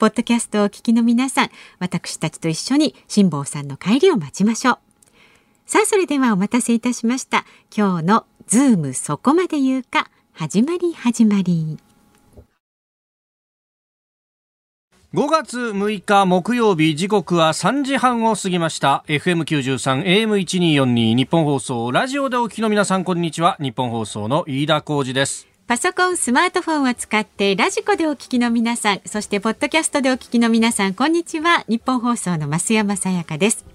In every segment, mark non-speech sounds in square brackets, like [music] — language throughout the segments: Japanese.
ポッドキャストをお聞きの皆さん、私たちと一緒に辛坊さんの帰りを待ちましょう。さあ、それではお待たせいたしました。今日のズームそこまで言うか、始まり始まり。5月6日木曜日時刻は3時半を過ぎました FM93 AM1242 ニッポン放送ラジオでお聞きの皆さんこんにちはニッポン放送の飯田浩二ですパソコン、スマートフォンを使ってラジコでお聞きの皆さん、そしてポッドキャストでお聞きの皆さん、こんにちは。ニッポン放送の増山さやかです。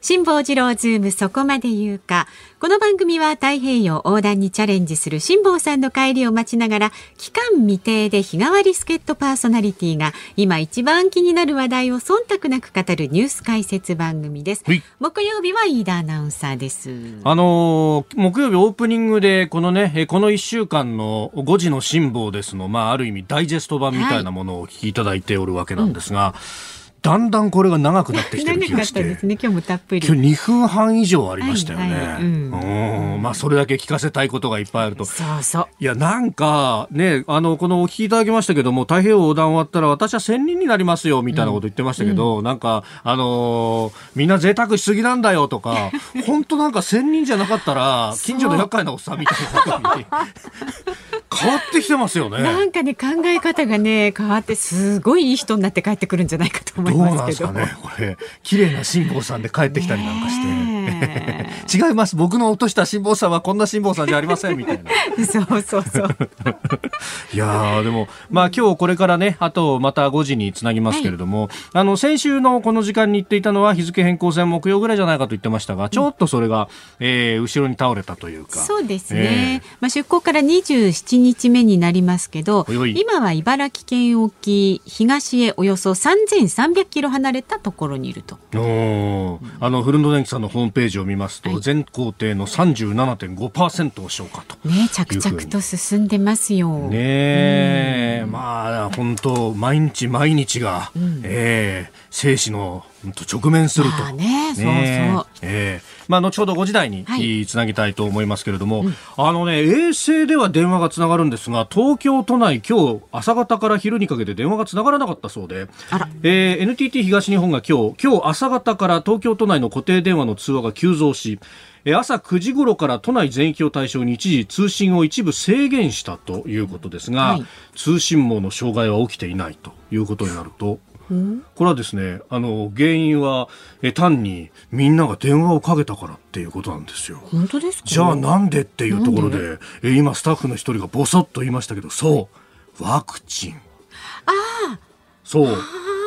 辛坊治郎ズームそこまで言うか。この番組は太平洋横断にチャレンジする辛坊さんの帰りを待ちながら、帰還未定で日替わり助っ人パーソナリティが今一番気になる話題を忖度なく語るニュース解説番組です。木曜日は飯田アナウンサーです。あのー、木曜日オープニングでこのね、この1週間の5時の辛坊ですの、まあある意味ダイジェスト版みたいなものをお聞きいただいておるわけなんですが、うんだんだんこれが長くなってきてる気がして。ですね、今日もたっぷり。今日2分半以上ありましたよね。はいはい、うん、うんまあそれだけ聞かせたいことがいっぱいあると。そうそう。いや、なんか、ね、あの、このお聞きいただきましたけども、太平洋横断終わったら私は1000人になりますよ、みたいなこと言ってましたけど、うん、なんか、あのー、みんな贅沢しすぎなんだよとか、[laughs] 本当なんか1000人じゃなかったら、近所の厄介なおっさんみたいなことに。変わってきてますよね。なんかね考え方がね変わってすごいいい人になって帰ってくるんじゃないかと思いますけど。どうなんですかねこれ綺麗な辛坊さんで帰ってきたりなんかして。違います僕の落とした辛坊さんはこんな辛坊さんじゃありませんみたいな。そうそうそう。[laughs] いやでもまあ今日これからねあとまた5時につなぎますけれども、はい、あの先週のこの時間に言っていたのは日付変更線木曜ぐらいじゃないかと言ってましたが、ちょっとそれが、えー、後ろに倒れたというか。そうですね。えー、まあ出港から27日目になりますけど今は茨城県沖東へおよそ3300キロ離れたところにいると。あの古野電機さんのホームページを見ますと、はい、全工程の37.5%を消化と。ね着々と進んでますよ。ねまあ本当毎日毎日が、うん、えー、生死の直面すると。ね、そうそう。え。ー、まあ、後ほど5時台に、はい、つなぎたいと思いますけれども、うん、あのね、衛星では電話がつながるんですが、東京都内、今日朝方から昼にかけて電話がつながらなかったそうで、えー、NTT 東日本が今日、今日朝方から東京都内の固定電話の通話が急増し、朝9時頃から都内全域を対象に一時通信を一部制限したということですが、はい、通信網の障害は起きていないということになるとこれはですねあの原因はえ単にみんなが電話をかけたからっていうことなんですよ。本当ですか？じゃあなんでっていうところでえ今スタッフの一人がボソッと言いましたけどそうワクチン。ああそう。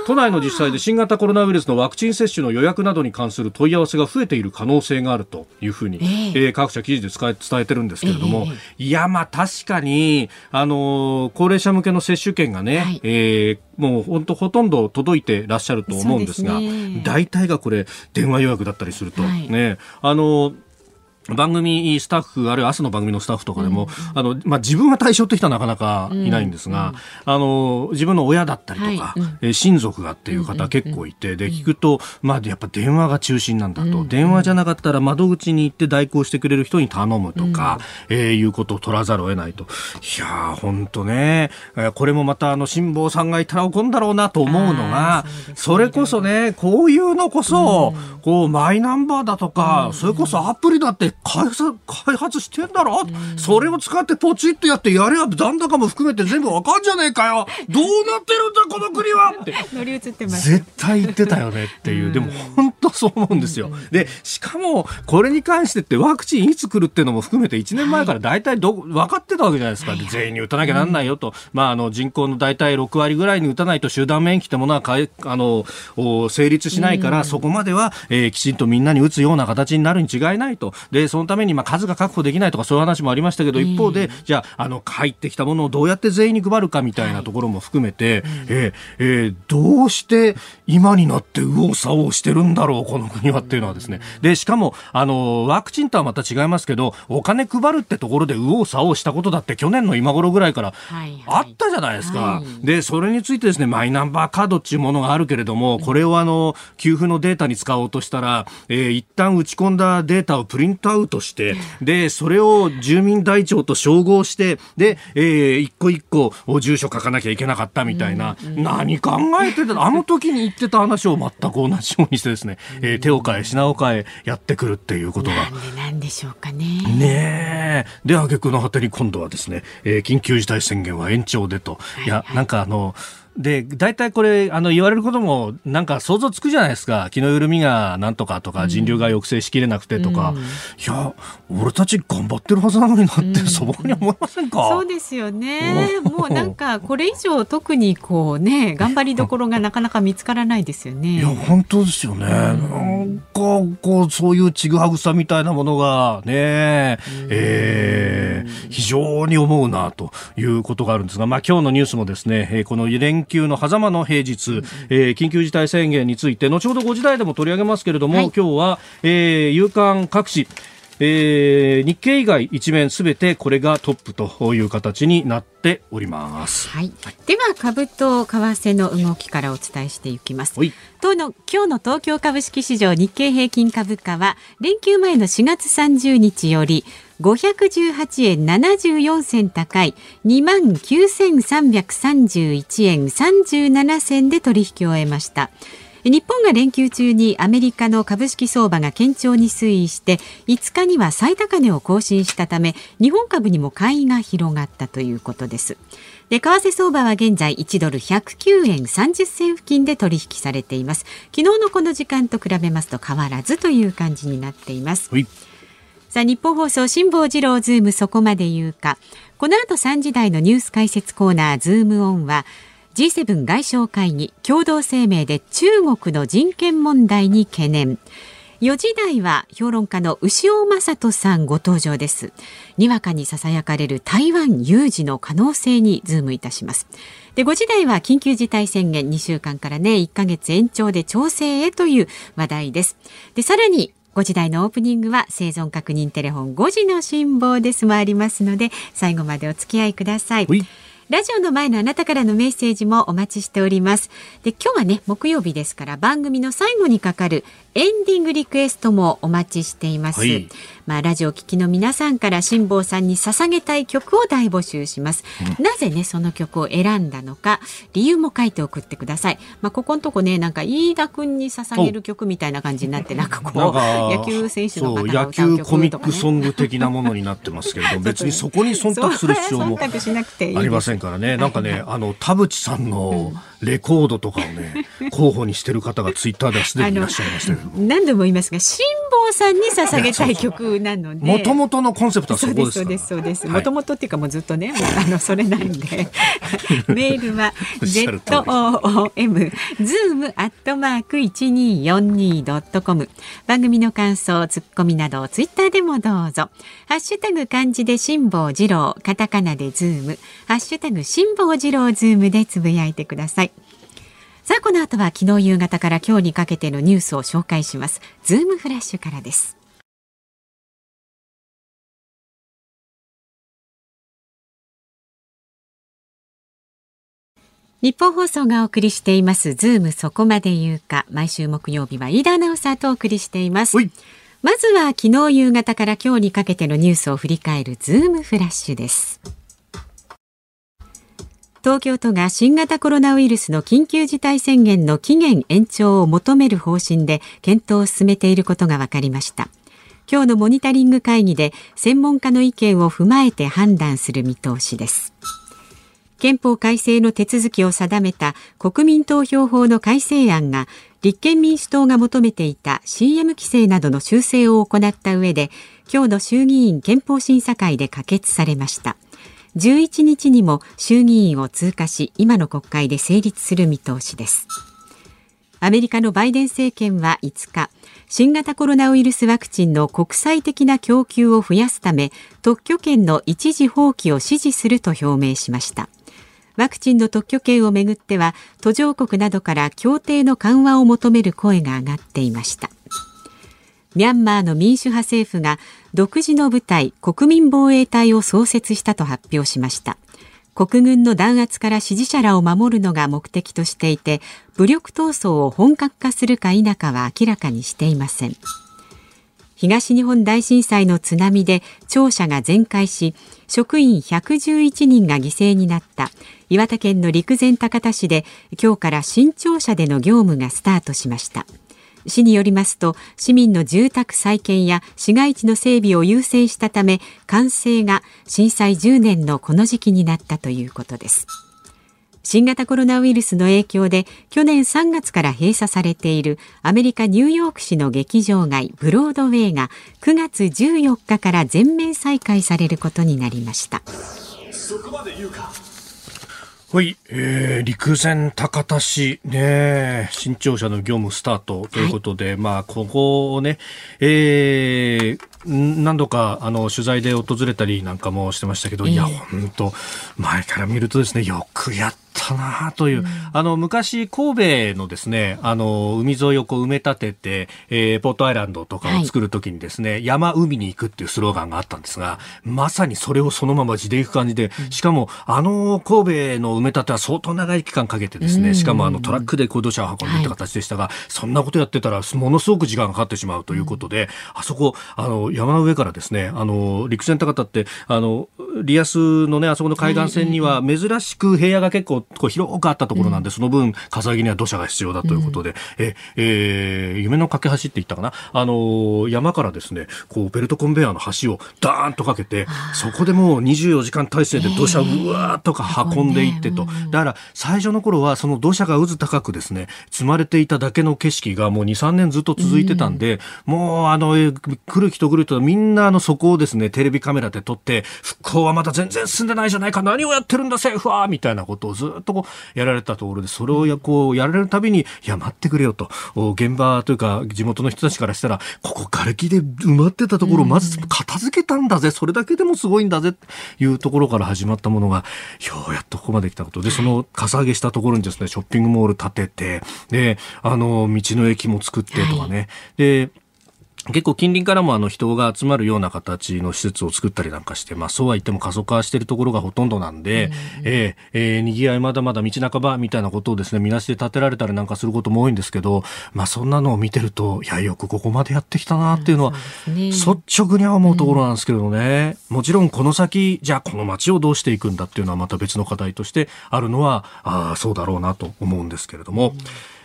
都内の実際で新型コロナウイルスのワクチン接種の予約などに関する問い合わせが増えている可能性があるというふうに、えー、えー、各社記事で伝えてるんですけれども、えー、いやまあ確かにあのー、高齢者向けの接種券がね、はい、えー、もう本当ほとんど届いてらっしゃると思うんですが、ね、大体がこれ電話予約だったりすると、はい、ね。あのー番組スタッフあるいは朝の番組のスタッフとかでも、うん、あのまあ、自分は対象って人はなかなかいないんですが、うん、あの自分の親だったりとか、はい、え親族がっていう方結構いて、で聞くと、まあ、やっぱ電話が中心なんだと、電話じゃなかったら窓口に行って代行してくれる人に頼むとか、うん、えー、いうことを取らざるを得ないと。いや本当ね。これもまたあの辛坊さんがいたら怒るんだろうなと思うのがそれこそねこういうのこそ、こうマイナンバーだとか、それこそアプリだって開発開発してんだろ、うん、それを使ってポチッとやってやれば残高も含めて全部わかんじゃねえかよ。どうなってるんだこの国は？って。乗り移ってます。絶対言ってたよねっていう、[laughs] でも本当そう思うんですよ。で、しかも、これに関してってワクチンいつ来るっていうのも含めて1年前から大体ど、分かってたわけじゃないですか。全員に打たなきゃなんないよと。まあ、あの、人口の大体6割ぐらいに打たないと集団免疫ってものはかえ、あの、成立しないから、そこまでは、えー、きちんとみんなに打つような形になるに違いないと。で、そのために、まあ、数が確保できないとかそういう話もありましたけど、一方で、じゃあ、あの、入ってきたものをどうやって全員に配るかみたいなところも含めて、えー、えー、どうして今になって右往左往してるんだろう、この国はっていうのはですね。で、しかも、あの、ワクチンとはまた違いますけど、お金配るってところで右往左往したことだって去年の今頃ぐらいからあったじゃないですか。はい。はい、で、それについてですね、マイナンバーカードっていうものがあるけれども、これをあの、給付のデータに使おうとしたら、えー、一旦打ち込んだデータをプリントアウトして、で、それを住民台帳と照合して、で、えー、一個一個住所書かなきゃいけなかったみたいな、うんうん、何考えてた？あの時に言ってた話を全く同じようにしてですね、えー、手を変え品を変えやってくるっていうことが。なんでなんでしょうかね。ねえ。で、挙句の果てに今度はですね、えー、緊急事態宣言は延長でと。いや、なんかあの、で、大体これ、あの、言われることも、なんか想像つくじゃないですか。気の緩みがなんとかとか、人流が抑制しきれなくてとか。うん、いや、俺たち頑張ってるはずなのになって、素朴に思いませんか、そうですよね。もうなんか、これ以上特にこうね、頑張りどころがなかなか見つからないですよね。いや、本当ですよね。なんか、こう、そういうちぐはぐさみたいなものが、ね、えー、非常に思うな、ということがあるんですが、まあ今日のニュースもですね、この連連休の狭間の平日、えー、緊急事態宣言について後ほど5時台でも取り上げますけれども、はい、今日は、えー、夕刊各紙えー、日経以外一面すべてこれがトップという形になっております。はい。では株と為替の動きからお伝えしていきます。当の今日の東京株式市場日経平均株価は連休前の4月30日より518円74銭高い2万9331円37銭で取引を終えました。日本が連休中にアメリカの株式相場が堅調に推移して5日には最高値を更新したため日本株にも買いが広がったということです。で為替相場は現在1ドル109円30銭付近で取引されています。昨日のこの時間と比べますと変わらずという感じになっています。さあニッポン放送辛坊治郎ズームそこまで言うか。この後3時台のニュース解説コーナーズームオンは G7 外相会議共同声明で中国の人権問題に懸念。4時台は評論家の牛尾正人さんご登場です。にわかにささやかれる台湾有事の可能性にズームいたします。で5時台は緊急事態宣言2週間からね1ヶ月延長で調整へという話題です。でさらに5時台のオープニングは生存確認テレフォン5時の辛抱ですもありますので最後までお付き合いください。ラジオの前のあなたからのメッセージもお待ちしております。で、今日はね、木曜日ですから番組の最後にかかるエンディングリクエストもお待ちしています。はい、まあ、ラジオ聴きの皆さんから辛坊さんに捧げたい曲を大募集します、うん、なぜね、その曲を選んだのか、理由も書いて送ってください。まあ、ここのとこね、なんか飯田君に捧げる曲みたいな感じになって、なんかこう、野球選手の方が歌う曲とか、ね、野球コミックソング的なものになってますけれども、[laughs] 別にそこに忖度する必要もありませんからね。なんかね、あの、田淵さんの、うん。レコードとかをね [laughs] 候補にしてる方がツイッターではすでにいらっしゃいましたけど。何度も言いますが辛坊さんに捧げたい曲なので。もともとのコンセプトはそこですそうですそうですもともとっていうかもうずっとねあのそれなんで。[laughs] メールは ZOOM ズームアットマーク 1242.com 番組の感想ツッコミなどツイッターでもどうぞ。ハッシュタグ漢字で辛坊治郎カタカナでズーム。ハッシュタグ辛坊治郎ズームでつぶやいてください。さあこの後は昨日夕方から今日にかけてのニュースを紹介します。ズームフラッシュからです。ニッポン放送がお送りしています。ズームそこまで言うか。毎週木曜日は飯田アナウンサーとお送りしています。まずは昨日夕方から今日にかけてのニュースを振り返るズームフラッシュです東京都が新型コロナウイルスの緊急事態宣言の期限延長を求める方針で検討を進めていることが分かりました。今日のモニタリング会議で専門家の意見を踏まえて判断する見通しです。憲法改正の手続きを定めた国民投票法の改正案が立憲民主党が求めていた CM 規制などの修正を行った上で今日の衆議院憲法審査会で可決されました。11日にも衆議院を通過し今の国会で成立する見通しです。アメリカのバイデン政権は5日新型コロナウイルスワクチンの国際的な供給を増やすため特許権の一時放棄を支持すると表明しました。ワクチンの特許権をめぐっては途上国などから協定の緩和を求める声が上がっていました。ミャンマーの民主派政府が独自の部隊国民防衛隊を創設したと発表しました。国軍の弾圧から支持者らを守るのが目的としていて武力闘争を本格化するか否かは明らかにしていません。東日本大震災の津波で庁舎が全壊し職員111人が犠牲になった。岩手県の陸前高田市で今日から新庁舎での業務がスタートしました。市によりますと市民の住宅再建や市街地の整備を優先したため完成が震災10年のこの時期になったということです。新型コロナウイルスの影響で去年3月から閉鎖されているアメリカ・ニューヨーク市の劇場街ブロードウェイが9月14日から全面再開されることになりました。そこまで言うかはい、えー、陸前高田市。ね、新庁舎の業務スタートということで、はい、まあ、ここをね、えー、何度かあの取材で訪れたりなんかもしてましたけど、えー、いや、本当前から見るとですね、よくやったなという、うん、あの昔神戸のですねあの海沿いをこう埋め立てて、えー、ポートアイランドとかを作るときにですね、はい、山海に行くっていうスローガンがあったんですがまさにそれをそのまま地でいく感じで、しかもあの神戸の埋め立ては相当長い期間かけてですね、しかもあのトラックで土砂を運んでいった形でしたが、はい、そんなことやってたらものすごく時間がかかってしまうということで、うん、あそこあの山の上からですねあの陸前高田ってあのリアスのねあそこの海岸線には珍しく平野が結構こう広くあったところなんで、うん、その分、かさには土砂が必要だということで、うん、え、えー、夢の架け橋って言ったかな？あの山からですね、こう、ベルトコンベヤーの橋をダーンとかけて、そこでもう24時間体制で土砂をうわーっとか運んでいってと。だから、最初の頃はその土砂が渦高くですね、積まれていただけの景色がもう2、3年ずっと続いてたんで、うん、もう、あの、来る人来る人みんなあの、そこをですね、テレビカメラで撮って、復興はまだ全然進んでないじゃないか、何をやってるんだ、政府は。みたいなことをずっとこう、やられたところで、それをやこうやられるたびに、いや、待ってくれよと、現場というか、地元の人たちからしたら、ここ、瓦礫で埋まってたところをまず片付けたんだぜ、それだけでもすごいんだぜっていうところから始まったものが、ようやっとここまで来たこと。で、そのかさ上げしたところにですね、ショッピングモール建てて、で、あの、道の駅も作ってとかね、で、結構近隣からもあの人が集まるような形の施設を作ったりなんかして、まあそうは言っても過疎化しているところがほとんどなんで、うん、えー、えー、賑わいまだまだ道半ばみたいなことをですね、みなしで建てられたりなんかすることも多いんですけど、まあそんなのを見てると、いや、よくここまでやってきたなっていうのは、率直には思うところなんですけどね、うん、もちろんこの先、じゃあこの街をどうしていくんだっていうのはまた別の課題としてあるのは、ああ、そうだろうなと思うんですけれども、うん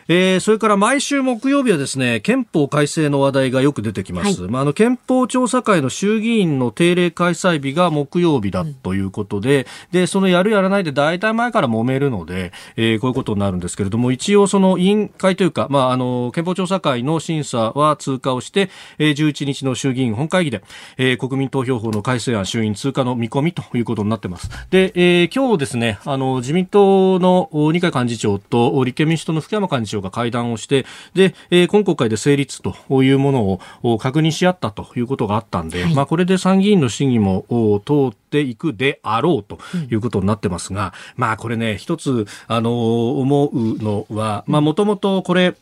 えー、それから毎週木曜日はですね、憲法改正の話題がよく出てきます。はい、まあ、あの、憲法調査会の衆議院の定例開催日が木曜日だということで、うん、で、そのやるやらないで大体前から揉めるので、えー、こういうことになるんですけれども、一応その委員会というか、まあ、あの、憲法調査会の審査は通過をして、えー、11日の衆議院本会議で、えー、国民投票法の改正案衆院通過の見込みということになってます。で、えー、今日ですね、あの、自民党の二階幹事長と立憲民主党の福山幹事長長が会談をして、で、えー、今国会で成立というものを確認し合ったということがあったんで、はい、まあこれで参議院の審議も通っていくであろうということになってますが、うん、まあこれね、一つ、あの、思うのは、まあもともとこれ、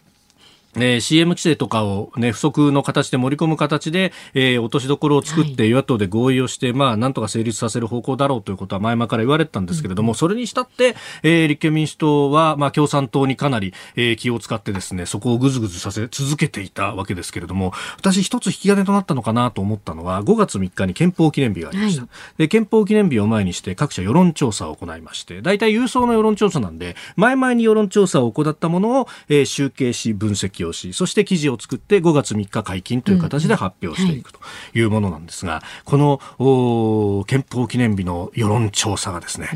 えー、CM 規制とかを、ね、不足の形で盛り込む形で、えー、落としどころを作って与野党で合意をして、はい、まあ、なんとか成立させる方向だろうということは前々から言われてたんですけれども、うん、それにしたって、えー、立憲民主党は、まあ、共産党にかなり、えー、気を使ってですね、そこをぐずぐずさせ続けていたわけですけれども、私一つ引き金となったのかなと思ったのは、5月3日に憲法記念日がありました。はい、で、憲法記念日を前にして各社世論調査を行いまして、大体郵送の世論調査なんで、前々に世論調査を行ったものを、えー、集計し、分析をし、そして記事を作って5月3日解禁という形で発表していくというものなんですが、この憲法記念日の世論調査がですね、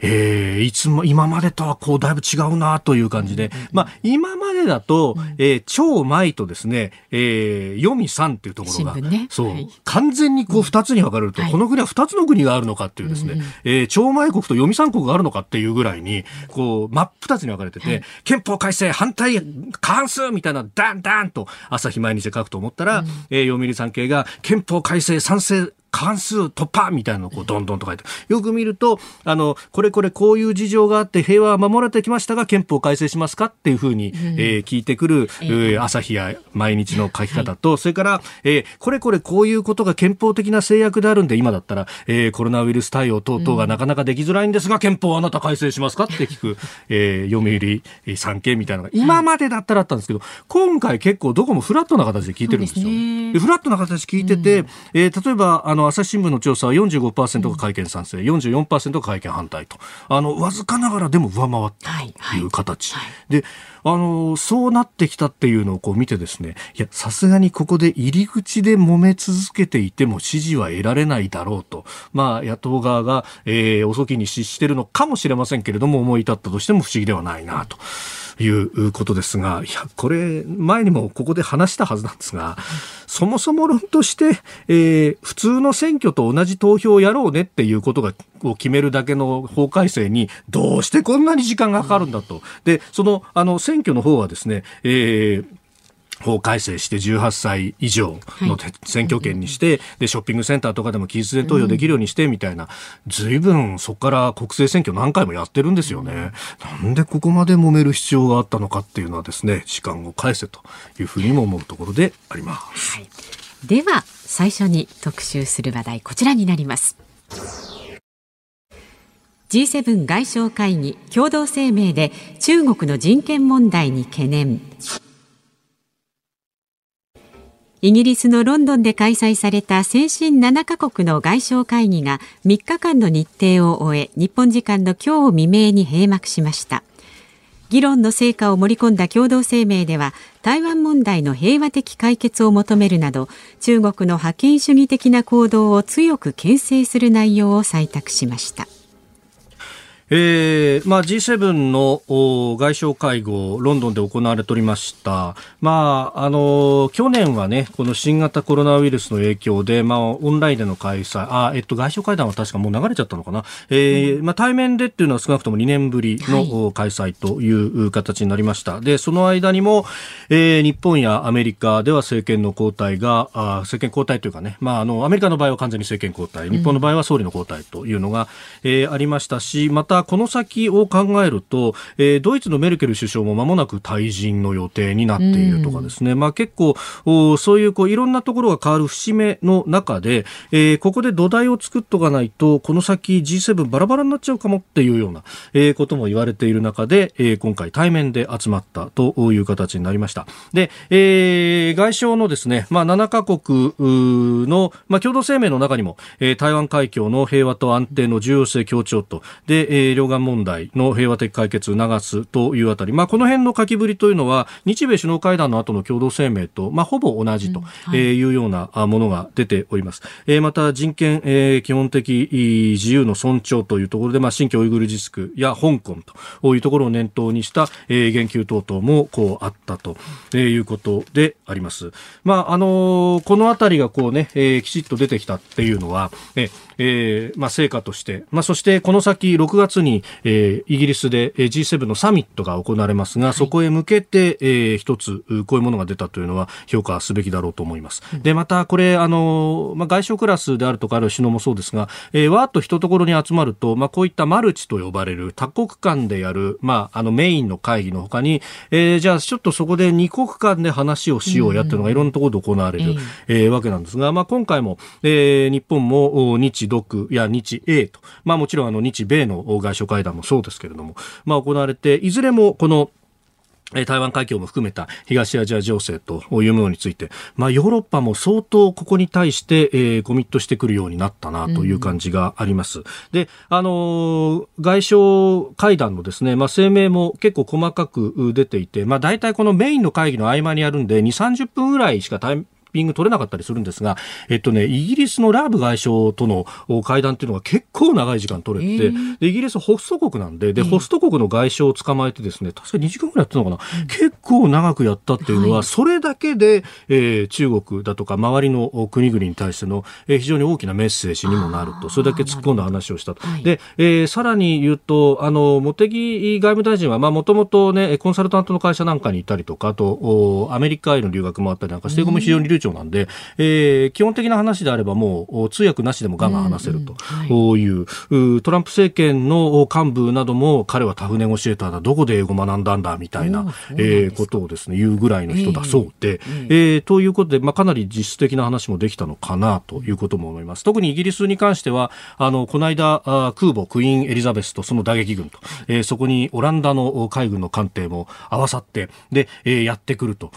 えー、いつも今までとはこうだいぶ違うなという感じで、まあ、今までだと、えー、超前とですね、えー、読みさんっていうところが、ね、そう、はい、完全にこう二つに分かれると、この国は二つの国があるのかっていうですね、うん、えー、超前国と読み三国があるのかっていうぐらいに、こう、真っ二つに分かれてて、はい、憲法改正反対過半数みたいな、ダンダンと朝日毎日で書くと思ったら、うん、えー、読売産経が憲法改正賛成関数突破みたいなのをこうどんどんと書いてよく見るとあのこれこれこういう事情があって平和は守られてきましたが憲法改正しますかっていうふうに、うん、えー、聞いてくる、えー、朝日や毎日の書き方と、はい、それから、えー、これこれこういうことが憲法的な制約であるんで今だったら、えー、コロナウイルス対応等々がなかなかできづらいんですが、うん、憲法はあなた改正しますかって聞く、えー、読売産経みたいなのが今までだったらあったんですけど今回結構どこもフラットな形で聞いてるんですよ。でフラットな形で聞いてて、うん、えー、例えばあの朝日新聞の調査は45%が会見賛成、うん、44%が会見反対と。あのわずかながらでも上回ったという形、はいはい、であのそうなってきたっていうのをこう見てですねいやさすがにここで入り口で揉め続けていても支持は得られないだろうと、まあ、野党側が、えー、遅きに失しているのかもしれませんけれども思い立ったとしても不思議ではないなと。いうことですが、いや、これ、前にもここで話したはずなんですが、そもそも論として、えー、普通の選挙と同じ投票をやろうねっていうことが、を決めるだけの法改正に、どうしてこんなに時間がかかるんだと。で、その、あの、選挙の方はですね、えー、法改正して18歳以上の選挙権にして、はい、でショッピングセンターとかでも期日前投票できるようにしてみたいな、ずいぶんそこから国政選挙何回もやってるんですよね。なんでここまで揉める必要があったのかっていうのはですね時間を返せというふうにも思うところであります。はい、では最初に特集する話題こちらになります。G7 外相会議共同声明で中国の人権問題に懸念イギリスのロンドンで開催された先進7カ国の外相会議が3日間の日程を終え日本時間の今日未明に閉幕しました。議論の成果を盛り込んだ共同声明では台湾問題の平和的解決を求めるなど中国の覇権主義的な行動を強く牽制する内容を採択しました。えーまあ、G7 の外相会合、ロンドンで行われておりました。まあ、あの、去年はね、この新型コロナウイルスの影響で、まあ、オンラインでの開催、あ、えっと、外相会談は確かもう流れちゃったのかな。えー、まあ、対面でっていうのは少なくとも2年ぶりの開催という形になりました。はい、で、その間にも、えー、日本やアメリカでは政権の交代が、あ政権交代というかね、まあ、あの、アメリカの場合は完全に政権交代、日本の場合は総理の交代というのが、うん、えー、ありましたし、また、たこの先を考えると、えー、ドイツのメルケル首相も間もなく退陣の予定になっているとかですね、まあ、結構そういうこういろんなところが変わる節目の中で、えー、ここで土台を作っとかないとこの先 G7 バラバラになっちゃうかもっていうような、えー、ことも言われている中で、えー、今回対面で集まったという形になりました。で、えー、外相のですね、まあ、7カ国の、まあ、共同声明の中にも、えー、台湾海峡の平和と安定の重要性強調と、で、えーー、両岸問題の平和的解決を促すというあたり、まあ、この辺の書きぶりというのは日米首脳会談の後の共同声明と、まあ、ほぼ同じというようなものが出ております。えー、また人権、えー、基本的自由の尊重というところで、まあ、新疆ウイグル自治区や香港というところを念頭にした、えー、言及等々もこうあったということであります。まああのー、このあたりがこうね、えー、きちっと出てきたっていうのは、ええーまあ、成果として、まあ、そしてこの先6月に、えー、イギリスで G7 のサミットが行われますが、はい、そこへ向けて、えー、一つこういうものが出たというのは評価すべきだろうと思います。うん、でまたこれあの、まあ、外相クラスであるとかある首脳もそうですが、えー、わーっと一ところに集まると、まあ、こういったマルチと呼ばれる多国間でやる、まあ、あのメインの会議のほかに、えー、じゃあちょっとそこで2国間で話をしようやっていうのがいろんなところで行われる、うん、えー、わけなんですが、まあ、今回も、えー、日本も日日独や日英と、まあもちろんあの日米の外相会談もそうですけれども、まあ行われて、いずれもこの台湾海峡も含めた東アジア情勢というものについて、まあ、ヨーロッパも相当ここに対して、えー、コミットしてくるようになったなという感じがあります。うん、で、あのー、外相会談のですね、まあ、声明も結構細かく出ていて、まあ、大体このメインの会議の合間にやるんで、2、30分ぐらいしかピング取れなかったりするんですが、えっとね、イギリスのラーブ外相との会談っていうのが結構長い時間取れて、えー、でイギリスホスト国なんでで、ホスト国の外相を捕まえてですね確か2時間ぐらいやってたのかな、うん、結構長くやったっていうのは、はい、それだけで、えー、中国だとか周りの国々に対しての、えー、非常に大きなメッセージにもなると。それだけ突っ込んだ話をしたと。で、えー、さらに言うとあの茂木外務大臣はもともとねコンサルタントの会社なんかにいたりとかあとアメリカへの留学もあったりなんかしても非常に流暢なんで、うん、えー、基本的な話であればもう通訳なしでもガンガン話せると。い。う、うんはい、トランプ政権の幹部なども彼はタフネゴシエーターだ。どこで英語学んだんだみたいななえー、ことをですね言うぐらいの人だそうで、えー、えー、ということで、まあ、かなり実質的な話もできたのかなということも思います。特にイギリスに関してはあのこの間あ空母クイーンエリザベスとその打撃軍と、えー、そこにオランダの海軍の艦艇も合わさってで、えー、やってくると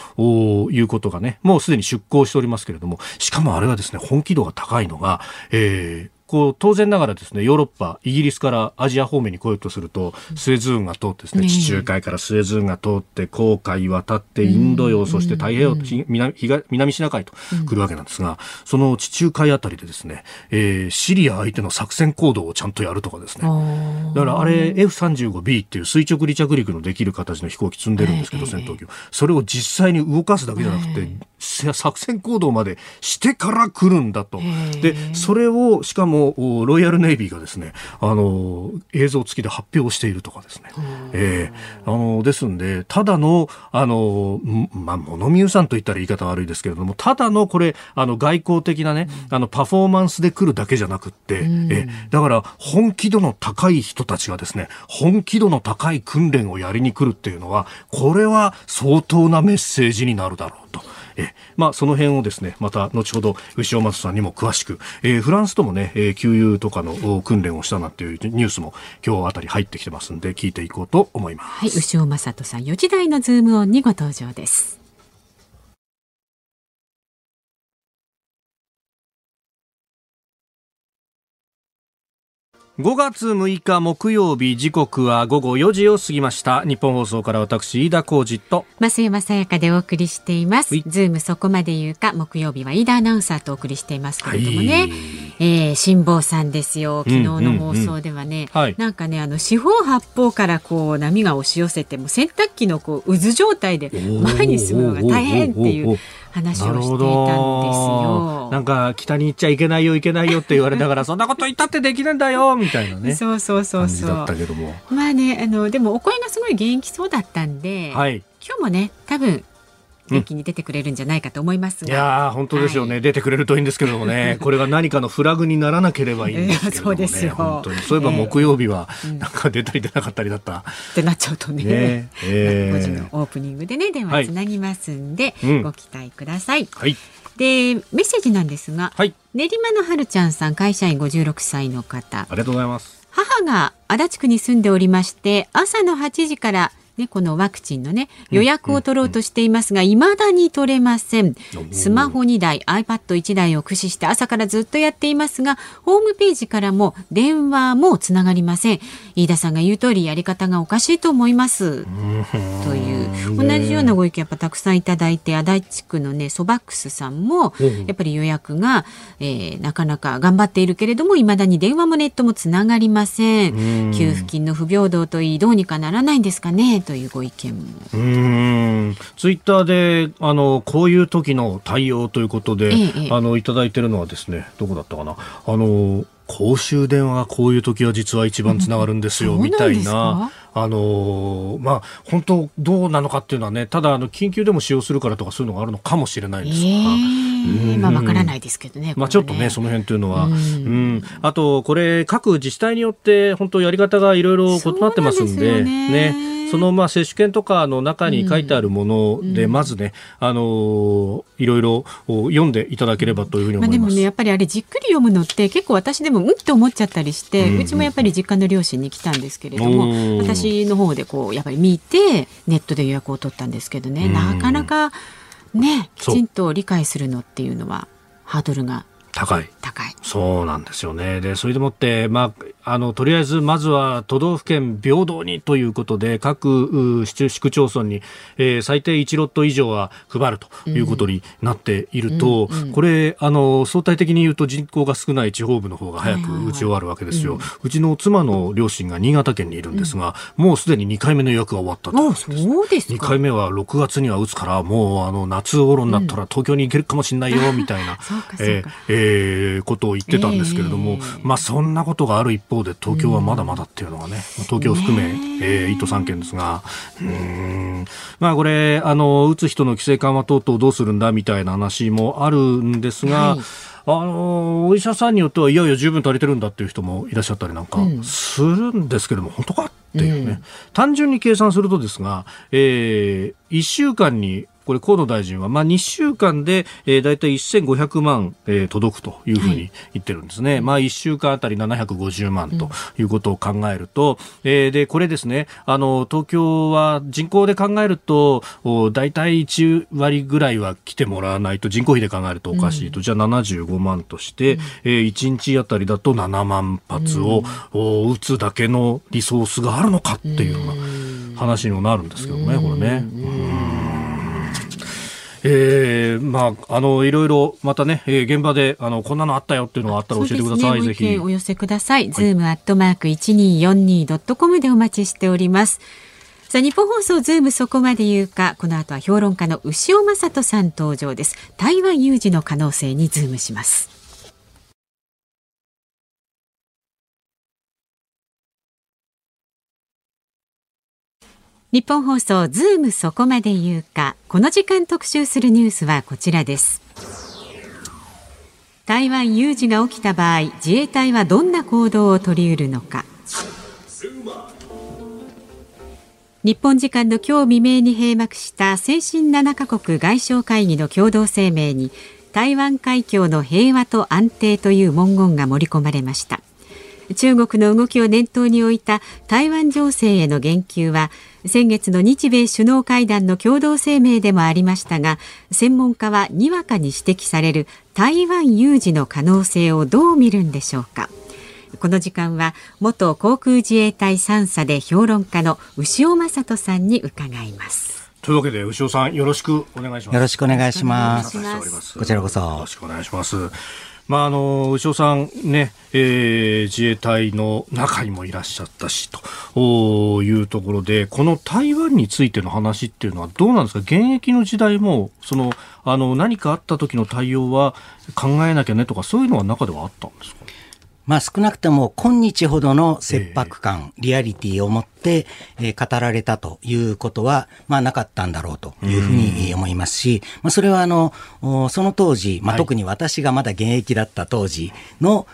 いうことがねもうすでに出港しておりますけれどもしかもあれはですね本気度が高いのが、えー、こう当然ながらですねヨーロッパイギリスからアジア方面に来ようとするとスエズ運河通ってですね、地中海からスエズ運河通って航海渡ってインド洋、そして太平洋、南南シナ海と来るわけなんですが、その地中海あたりでですね、えー、シリア相手の作戦行動をちゃんとやるとかですね。だからあれ F35B っていう垂直離着陸のできる形の飛行機積んでるんですけど、戦闘機を。それを実際に動かすだけじゃなくて、作戦行動までしてから来るんだと。でそれをしかものロイヤルネイビーがですねあの映像付きで発表しているとかですね、えー、あのですんでただのあの、まあ、物見遊山といったら言い方悪いですけれどもただのこれあの外交的なね、あのパフォーマンスで来るだけじゃなくって、え。だから本気度の高い人たちがですね本気度の高い訓練をやりに来るっていうのはこれは相当なメッセージになるだろうと。えまあ、その辺をですねまた後ほど牛尾松さんにも詳しく、えー、フランスともね、えー、給油とかの訓練をしたなっていうニュースも今日あたり入ってきてますんで聞いていこうと思います。はい、牛尾正人さん4時台のズームオンにご登場です。5月6日木曜日時刻は午後4時を過ぎました。日本放送から私飯田浩二と。増山さやかでお送りしています。ズームそこまで言うか木曜日は飯田アナウンサーとお送りしていますけれどもね、はい、えー、辛坊さんですよ。昨日の放送ではね、うんうんうん、なんかねあの四方八方からこう波が押し寄せても洗濯機のこう渦状態で前に進むのが大変っていう話をしていたんですよ。なんか北に行っちゃいけないよいけないよって言われながら [laughs] そんなこと言ったってできないんだよみたいなね。そうそうそうそう。だったけども。まあねあのでもお声がすごい元気そうだったんで、はい、今日もね多分元気に出てくれるんじゃないかと思いますが、いや本当ですよね、はい、出てくれるといいんですけどもね。[laughs] これが何かのフラグにならなければいいんですけども、ね、そうですよ。本当に。そういえば木曜日はなんか出たり出なかったりだった、ってなっちゃうとね。ね、[laughs] えー、5時のオープニングでね電話つなぎますんで、はい、ご期待ください、はい。でメッセージなんですが、はい、練馬のはるちゃんさん会社員56歳の方。ありがとうございます。母が足立区に住んでおりまして朝の8時からね、このワクチンのね予約を取ろうとしていますが、いまだに取れません。スマホ2台 iPad1 台を駆使して朝からずっとやっていますがホームページからも電話もつながりません。飯田さんが言う通りやり方がおかしいと思います。という。同じようなご意見やっぱたくさんいただいて足立区のねソバックスさんもやっぱり予約が、えー、なかなか頑張っているけれどもいまだに電話もネットもつながりません。給付金の不平等といいどうにかならないんですかねというご意見も。うんツイッターであのこういう時の対応ということで、ええ、あのいただいてるのはですねどこだったかなあの公衆電話がこういう時は実は一番つながるんですよ、みたいな。あのー、まあ、本当どうなのかっていうのはね、ただ、あの、緊急でも使用するからとかそういうのがあるのかもしれないです。が。え。ー、まあ、わからないですけどね。ねまあ、ちょっとね、その辺というのは。うん。うん。あと、これ、各自治体によって、本当やり方がいろいろ異なってますんで、ね。ねそのまあ接種券とかの中に書いてあるもので、まずね、あのいろいろ読んでいただければというふうに思います。まあ、でもね、やっぱりあれじっくり読むのって結構私でもうんって思っちゃったりして、うちもやっぱり実家の両親に来たんですけれども、私の方でこうやっぱり見てネットで予約を取ったんですけどね、なかなかねきちんと理解するのっていうのはハードルが高い。高い。そうなんですよね。で、それでもって、まあ、あの、とりあえず、まずは都道府県平等にということで、各市区町村に、えー、最低1ロット以上は配るということになっていると、うんうんうん、これ、あの、相対的に言うと人口が少ない地方部の方が早く打ち終わるわけですよ。はいはいはい、うちの妻の両親が新潟県にいるんですが、うん、もうすでに2回目の予約が終わったとそうですか。2回目は6月には打つから、もう、あの、夏頃になったら東京に行けるかもしれないよ、みたいな、えー、えー、ことを言ってたんですけれども、えー、まあ、そんなことがある一方で、東京はまだまだっていうのがね、東京を含め、え。ー、1都3県ですが、うん、まあ、これ、あの、打つ人の規制緩和等々どうするんだみたいな話もあるんですが、はい。あのお医者さんによってはいやいや十分足りてるんだっていう人もいらっしゃったりなんかするんですけれども、うん、本当かっていうね、うん、単純に計算するとですが、えー、1週間にこれ河野大臣は、まあ、2週間で、えー、大体1500万、えー、届くというふうに言ってるんですね。はい、まあ、1週間あたり750万ということを考えると、うん、えー、で、これですね、あの、東京は人口で考えると、大体1割ぐらいは来てもらわないと、人口比で考えるとおかしいと、うん、じゃあ75万として、うん、えー、1日あたりだと7万発を、うん、打つだけのリソースがあるのかっていうような話にもなるんですけどね、これね。うんえー、まあ、あの、いろいろ、またね、えー、現場で、あの、こんなのあったよっていうのがあったら教えてください、ね、ぜひ。お寄せください。ズームアットマーク 1242.com でお待ちしております。さあ、ニッポン放送ズームそこまで言うか、この後は評論家の潮匡人さん登場です。台湾有事の可能性にズームします。ニッポン放送ズームそこまで言うか。この時間特集するニュースはこちらです。台湾有事が起きた場合自衛隊はどんな行動を取り得るのか。日本時間の今日未明に閉幕した先進7カ国外相会議の共同声明に台湾海峡の平和と安定という文言が盛り込まれました。中国の動きを念頭に置いた台湾情勢への言及は先月の日米首脳会談の共同声明でもありましたが専門家はにわかに指摘される台湾有事の可能性をどう見るんでしょうか。この時間は元航空自衛隊3佐で評論家の牛尾正人さんに伺います。というわけで牛尾さんよろしくお願いします。よろしくお願いします。こちらこそ。よろしくお願いしますまあ、あの牛尾さんね、えー、自衛隊の中にもいらっしゃったしというところでこの台湾についての話っていうのはどうなんですか？現役の時代もそのあの何かあった時の対応は考えなきゃねとかそういうのは中ではあったんですか？まあ少なくとも今日ほどの切迫感、リアリティを持って、えー、語られたということは、まあなかったんだろうというふうに思いますし、まあそれはあの、その当時、まあ特に私がまだ現役だった当時の、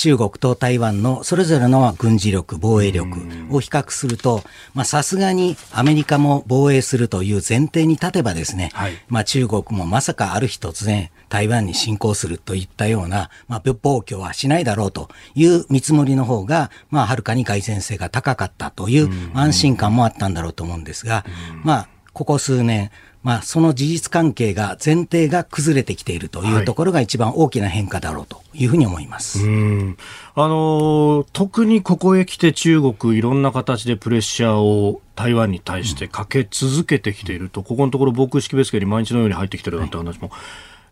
中国と台湾のそれぞれの軍事力、防衛力を比較すると、さすがにアメリカも防衛するという前提に立てばですね、はい、まあ中国もまさかある日突然台湾に侵攻するといったような、まあ、暴挙はしないだろうという見積もりの方が、まあ、はるかに蓋然性が高かったという安心感もあったんだろうと思うんですが、まあ、ここ数年、まあ、その事実関係が、前提が崩れてきているというところが一番大きな変化だろうというふうに思います。うんあの特にここへ来て中国、いろんな形でプレッシャーを台湾に対してかけ続けてきていると、ここのところ防空識別圏に毎日のように入ってきてるなんて話も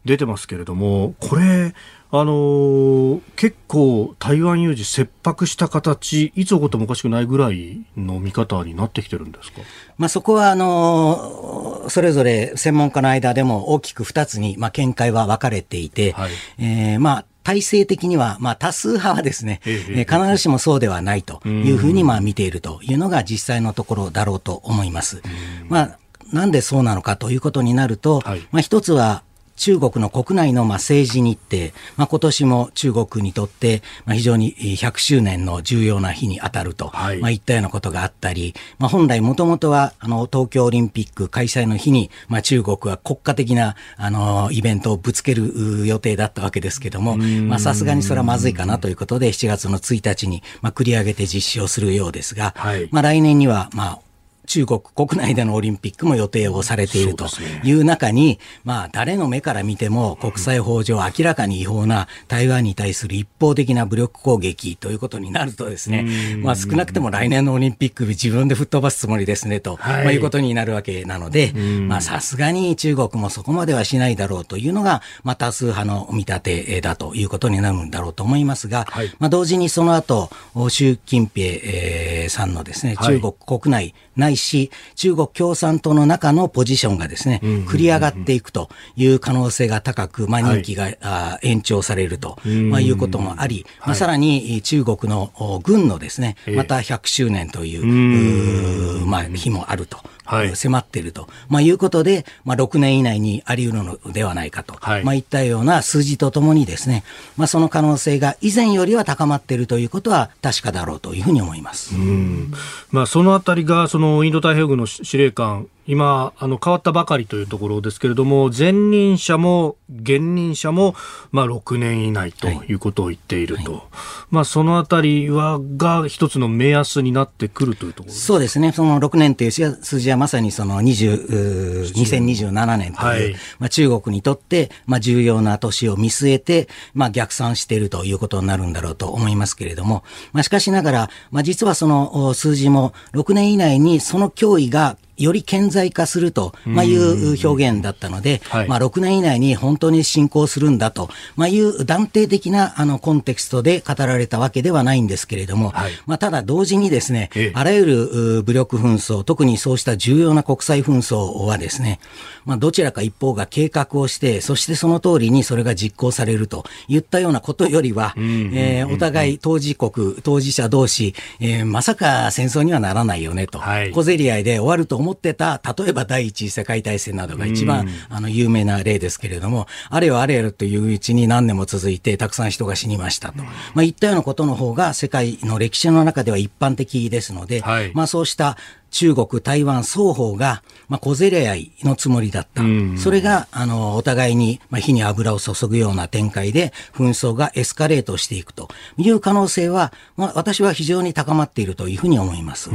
出てますけれども、これ、あのー、結構台湾有事切迫した形、いつ起こってもおかしくないぐらいの見方になってきてるんですか、まあ、そこはあのー、それぞれ専門家の間でも大きく2つに、まあ、見解は分かれていて、はい、えー、まあ体制的には、まあ、多数派はですね、え必ずしもそうではないというふうに、まあ、見ているというのが実際のところだろうと思います。まあ、なんでそうなのかということになると、はい、まあ、一つは、中国の国内のまあ政治日程、まあ、今年も中国にとってまあ非常に100周年の重要な日に当たると、はい、まあいったようなことがあったり、まあ、本来もともとはあの東京オリンピック開催の日に、まあ、中国は国家的なあのイベントをぶつける予定だったわけですけども、さすがにそれはまずいかなということで、7月の1日にまあ繰り上げて実施をするようですが、はい、まあ、来年にはまあ中国国内でのオリンピックも予定をされているという中に、まあ、誰の目から見ても国際法上明らかに違法な台湾に対する一方的な武力攻撃ということになるとですね、まあ、少なくても来年のオリンピック自分で吹っ飛ばすつもりですねと、はい、まあ、いうことになるわけなので、まあ、さすがに中国もそこまではしないだろうというのが、まあ、多数派の見立てだということになるんだろうと思いますが、はい、まあ、同時にその後、習近平、えー、さんのですね、中国国内ないし、中国共産党の中のポジションがですね、繰り上がっていくという可能性が高く、まあ、任期が、はい、延長されると、まあ、いうこともあり、まあ、さらに中国の軍のですね、また100周年という、うまあ、日もあると。はい、迫っていると、まあ、いうことで、まあ、6年以内にあり得るのではないかと、はい。まあ、いったような数字とともにですね、まあ、その可能性が以前よりは高まっているということは確かだろうというふうに思います。うん。まあ、そのあたりがそのインド太平洋軍の司令官今、あの、変わったばかりというところですけれども、前任者も現任者も、まあ、6年以内ということを言っていると。はい。はい、まあ、そのあたりは、が一つの目安になってくるというところそうですね。その6年という数字はまさにその20、2027年。という、はい、まあ、中国にとって、まあ、重要な年を見据えて、まあ、逆算しているということになるんだろうと思いますけれども、まあ、しかしながら、まあ、実はその数字も6年以内にその脅威がより顕在化すると、まあ、いう表現だったので、まあ、6年以内に本当に進行するんだと、まあ、いう断定的なあのコンテクストで語られたわけではないんですけれども、はい、まあ、ただ同時にですね、あらゆる武力紛争、特にそうした重要な国際紛争はですね、まあ、どちらか一方が計画をして、そしてその通りにそれが実行されるといったようなことよりは、えー、お互い当事国、当事者同士、えー、まさか戦争にはならないよねと、はい、小競り合いで終わると思ってた、例えば第一次世界大戦などが一番、あの有名な例ですけれども、あれよあれよといううちに何年も続いて、たくさん人が死にましたと、まあ、いったようなことの方が世界の歴史の中では一般的ですので、はい、まあそうした中国、台湾双方が、まあ、小競り合いのつもりだった。それが、あの、お互いに、まあ、火に油を注ぐような展開で、紛争がエスカレートしていくという可能性は、まあ、私は非常に高まっているというふうに思います。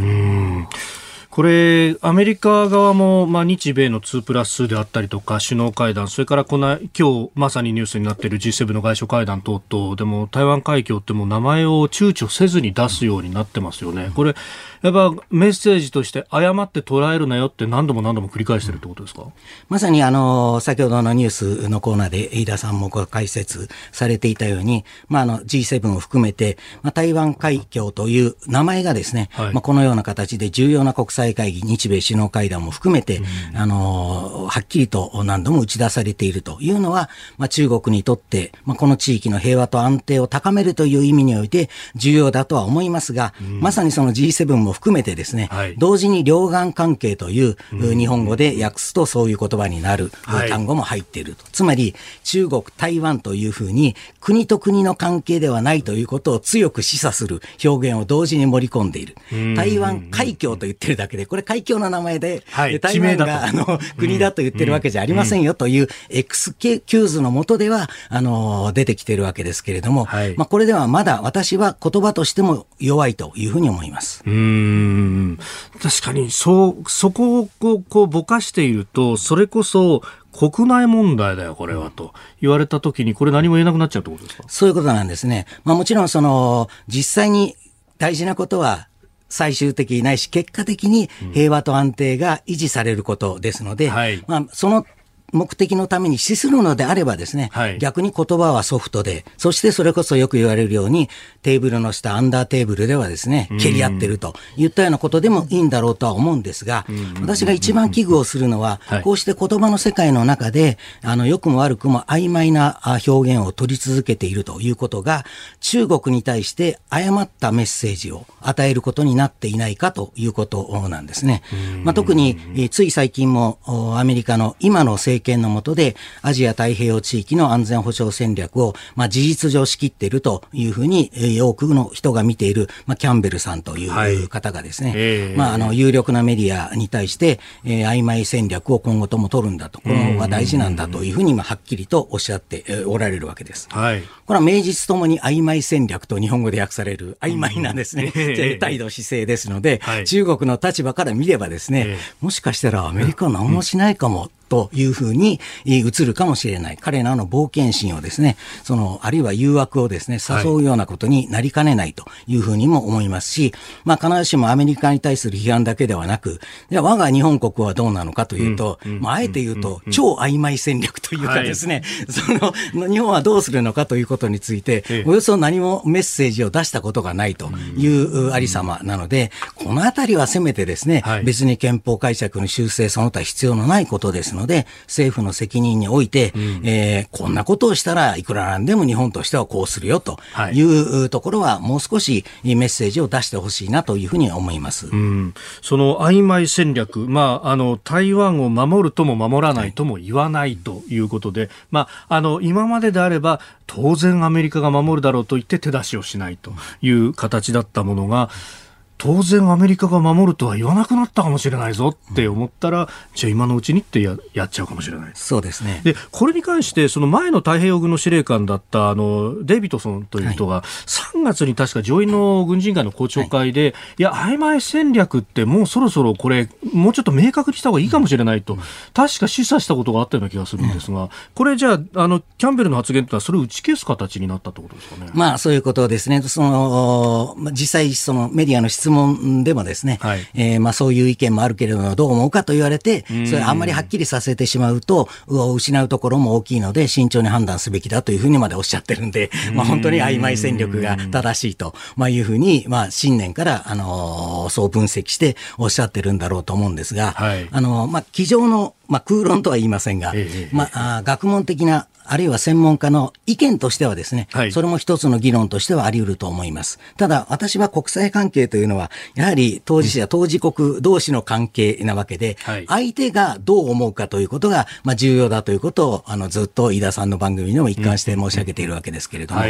これ、アメリカ側も、まあ、日米の2プラスであったりとか、首脳会談、それからこの今日まさにニュースになっている G7 の外相会談等々でも、台湾海峡ってもう名前を躊躇せずに出すようになってますよね。これ、やっぱメッセージとして誤って捉えるなよって何度も何度も繰り返してるってことですか？まさにあの、先ほどのニュースのコーナーで飯田さんもご解説されていたように、まあ、あの G7 を含めて、まあ、台湾海峡という名前がですね、はい、まあ、このような形で重要な国際会議、日米首脳会談も含めて、うん、あの、はっきりと何度も打ち出されているというのは、まあ、中国にとって、まあ、この地域の平和と安定を高めるという意味において重要だとは思いますが、うん、まさにその G7 も含めてですね、はい、同時に両岸関係という、日本語で訳すとそういう言葉になる単語も入っていると。はい、つまり、中国、台湾というふうに、国と国の関係ではないということを強く示唆する表現を同時に盛り込んでいる。台湾海峡と言ってるだけで、これ海峡の名前で、はい、台湾があの国だと言ってるわけじゃありませんよというエクスキューズのもとでは、あの、出てきてるわけですけれども、はい、まあこれではまだ私は言葉としても弱いというふうに思います。うん。確かに、そう、そこをこう、こうぼかしていると、それこそ、国内問題だよ、これは、と。言われたときに、これ何も言えなくなっちゃうってことですか？そういうことなんですね。まあもちろん、その、実際に大事なことは、最終的ないし、結果的に平和と安定が維持されることですので、うんはい、まあ、その目的のために資するのであればですね、はい、逆に言葉はソフトで、そしてそれこそよく言われるように、テーブルの下、アンダーテーブルではですね、蹴り合ってるといったようなことでもいいんだろうとは思うんですが、私が一番危惧をするのは、こうして言葉の世界の中で、あの、良くも悪くも曖昧な表現を取り続けているということが、中国に対して誤ったメッセージを与えることになっていないかということなんですね。まあ、特に、つい最近もアメリカの今の政見の下で、アジア太平洋地域の安全保障戦略を、まあ、事実上仕切っているというふうに、えー、多くの人が見ている、まあ、キャンベルさんという方がですね、はいえ。ー、まあ、あの、有力なメディアに対して、えー、曖昧戦略を今後とも取るんだと、この方が大事なんだというふうに、まあ、はっきりとおっしゃっておられるわけです。はい。これは名実ともに曖昧戦略と日本語で訳される曖昧なですね、えー、態度姿勢ですので、はい、中国の立場から見ればですね、えー、もしかしたらアメリカは何もしないかも、というふうに映るかもしれない。彼らの冒険心をですね、その、あるいは誘惑をですね、誘うようなことになりかねないというふうにも思いますし、まあ必ずしもアメリカに対する批判だけではなく、じゃあ我が日本国はどうなのかというと、まああえて言うと、超曖昧戦略というかですね、その、日本はどうするのかということについて、およそ何もメッセージを出したことがないというありさまなので、このあたりはせめてですね、別に憲法解釈の修正その他必要のないことですので、政府の責任において、うん、えー、こんなことをしたらいくらなんでも日本としてはこうするよとい。うところは、もう少しメッセージを出してほしいなというふうに思います、うん、その曖昧戦略、まあ、あの台湾を守るとも守らないとも言わないということで、はい、まあ、あの今までであれば当然アメリカが守るだろうと言って手出しをしないという形だったものが、当然アメリカが守るとは言わなくなったかもしれないぞって思ったら、うん、じゃあ今のうちにってややっちゃうかもしれない。そうですね。でこれに関してその前の太平洋軍の司令官だったあのデイビッドソンという人が、はい、3月に確か上院の軍人会の公聴会で、はい、いや曖昧戦略ってもうそろそろこれもうちょっと明確にした方がいいかもしれないと、うん、確か示唆したことがあったような気がするんですが、うん、これじゃああのキャンベルの発言というのはそれを打ち消す形になったってことですかね。まあそういうことですね。その実際そのメディアの質問でもですね、はい、えー、まあそういう意見もあるけれども、どう思うかと言われて、それあんまりはっきりさせてしまうと、失うところも大きいので、慎重に判断すべきだというふうにまでおっしゃってるんで、まあ本当に曖昧戦略が正しいと、まあいうふうに、まあ新年から、あのー、そう分析しておっしゃってるんだろうと思うんですが、はい、あのー、まあ、机上のまあ、空論とは言いませんが、ええ、まあ、学問的なあるいは専門家の意見としてはですね、はい、それも一つの議論としてはあり得ると思います。ただ、私は国際関係というのは、やはり当事者、当事国同士の関係なわけで、はい、相手がどう思うかということが、まあ、重要だということを、あの、ずっと飯田さんの番組でも一貫して申し上げているわけですけれども、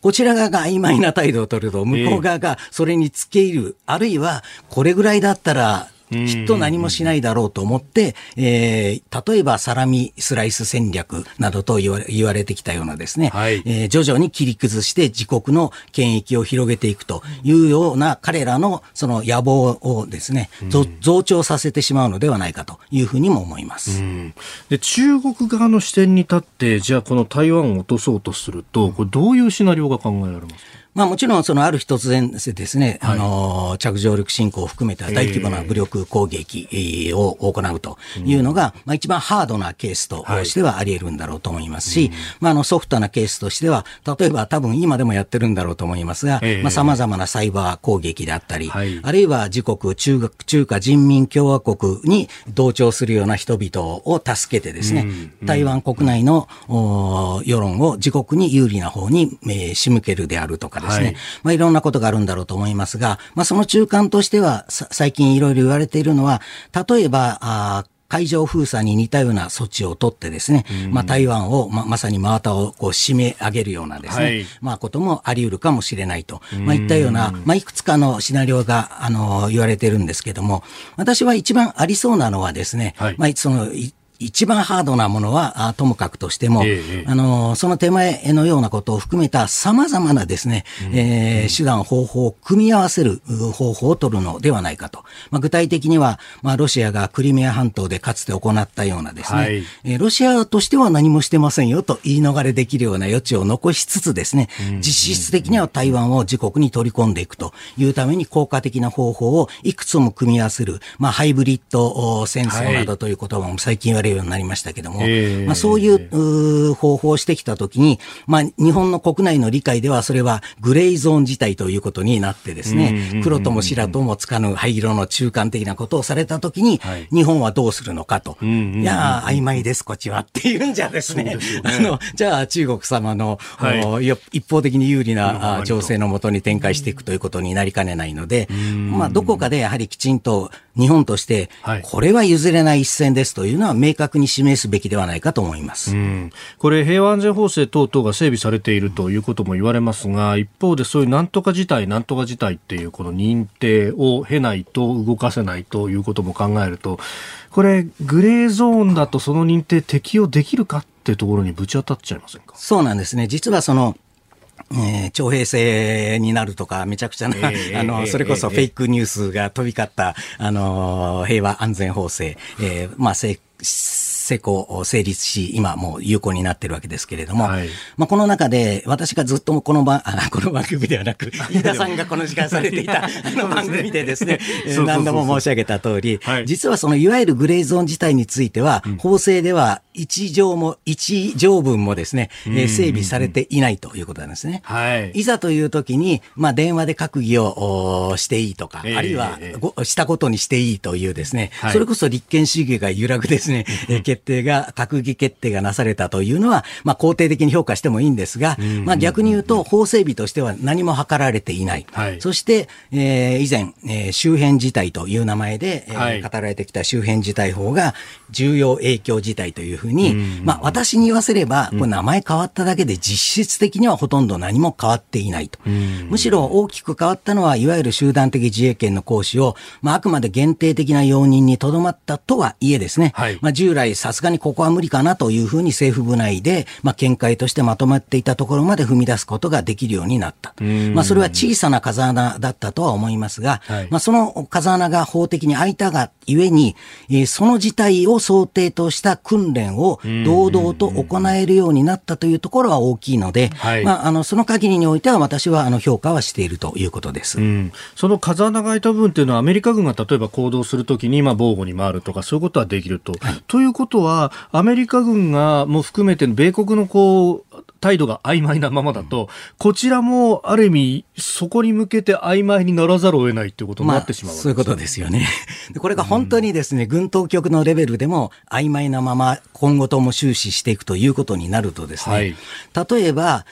こちら側が曖昧な態度を取ると、向こう側がそれに付け入る、あるいは、これぐらいだったら、きっと何もしないだろうと思って、えー、例えばサラミスライス戦略などと言わ言われてきたようなですね、はい、えー、徐々に切り崩して自国の権益を広げていくというような彼らのその野望をですね、増長させてしまうのではないかというふうにも思います。で中国側の視点に立って、じゃあこの台湾を落とそうとすると、これどういうシナリオが考えられますか？まあもちろんそのある日突然ですね、はい、あの、着上陸侵攻を含めた大規模な武力攻撃を行うというのが、まあ一番ハードなケースとしてはあり得るんだろうと思いますし、まああのソフトなケースとしては、例えば多分今でもやってるんだろうと思いますが、まあ様々なサイバー攻撃であったり、あるいは自国中中華人民共和国に同調するような人々を助けてですね、台湾国内の世論を自国に有利な方に、えー、仕向けるであるとかですね、はい、まあいろんなことがあるんだろうと思いますが、まあその中間としては、最近いろいろ言われているのは、例えば、あ海上封鎖に似たような措置を取ってですね、まあ、台湾を、ままさに真綿をこう締め上げるようなですね、はい、まあ、こともあり得るかもしれないと、まあ、いったような、まあ、いくつかのシナリオが、あの、言われてるんですけども、私は一番ありそうなのはですね、はい、まあ、その、一番ハードなものはともかくとしても、ええ、あのその手前のようなことを含めたさまざまなですね、うん、えー、手段方法を組み合わせる方法を取るのではないかと。まあ、具体的には、まあ、ロシアがクリミア半島でかつて行ったようなですね、はい、えー、ロシアとしては何もしてませんよと言い逃れできるような余地を残しつつですね、実質的には台湾を自国に取り込んでいくというために効果的な方法をいくつも組み合わせる、まあ、ハイブリッド戦争などという言葉も最近言われるようになりましたけども、まあ、そういう方法をしてきたときに、まあ、日本の国内の理解ではそれはグレーゾーン自体ということになってですね、黒とも白ともつかぬ灰色の中間的なことをされたときに、はい、日本はどうするのかと。いや曖昧です、こっちはっていうんじゃですね、すねあの、じゃあ中国様の、はい、一方的に有利な情勢のもとに展開していくということになりかねないので、まあ、どこかでやはりきちんと日本として、これは譲れない一線ですというのは明確に示すべきではないかと思います。これ、平和安全法制等々が整備されているということも言われますが、一方でそういうなんとか事態、なんとか事態っていうこの認定を経ないと動かせないということも考えると、これ、グレーゾーンだとその認定適用できるかっていうところにぶち当たっちゃいませんか？そうなんですね。実はその、えー、徴兵制になるとか、めちゃくちゃな、えー、あの、それこそフェイクニュースが飛び交った、あの、平和安全法制、えー、まあ、成功、成立し、今もう有効になってるわけですけれども、はい、まあこの中で、私がずっとこの番、[laughs] あこの番組ではなく、飯田さんがこの時間されていたあの番組でですね、[laughs] 何度も申し上げた通り、はい、実はそのいわゆるグレーゾーン自体については、うん、法制では一条も、一条文もですね、えー、整備されていないということなんですね。はい、いざという時に、まあ電話で閣議をしていいとか、えー、あるいは、えー、したことにしていいというですね、はい、それこそ立憲主義が揺らぐですね、決定が、閣議決定がなされたというのは、まあ、肯定的に評価してもいいんですが、まあ、逆に言うと、法整備としては何も図られていない。はい、そして、えー、以前、えー、周辺事態という名前で、えー、はい、語られてきた周辺事態法が、重要影響事態というふうに、まあ、私に言わせれば、これ名前変わっただけで実質的にはほとんど何も変わっていないと。むしろ大きく変わったのは、いわゆる集団的自衛権の行使を、まあ、あくまで限定的な要人にとどまったとはいえですね、はい、まあ、従来さすがにここは無理かなというふうに政府部内で、まあ、見解としてまとまっていたところまで踏み出すことができるようになった。まあ、それは小さな風穴だったとは思いますが、はい、まあ、その風穴が法的に開いたがゆえに、えー、その事態を想定とした訓練を堂々と行えるようになったというところは大きいので、はい、まあ、あのその限りにおいては私はあの評価はしているということです。その風穴が開いた部分っていうのはアメリカ軍が例えば行動するときにまあ防護に回るとかそういうことはできると。はい、ということはアメリカ軍がも含めて米国のこう態度が曖昧なままだと、こちらもある意味、そこに向けて曖昧にならざるを得ないということになってしまう、まあ、そういうことですよね。[laughs] これが本当にですね、うん、軍当局のレベルでも曖昧なまま今後とも終始していくということになるとですね、はい、例えば、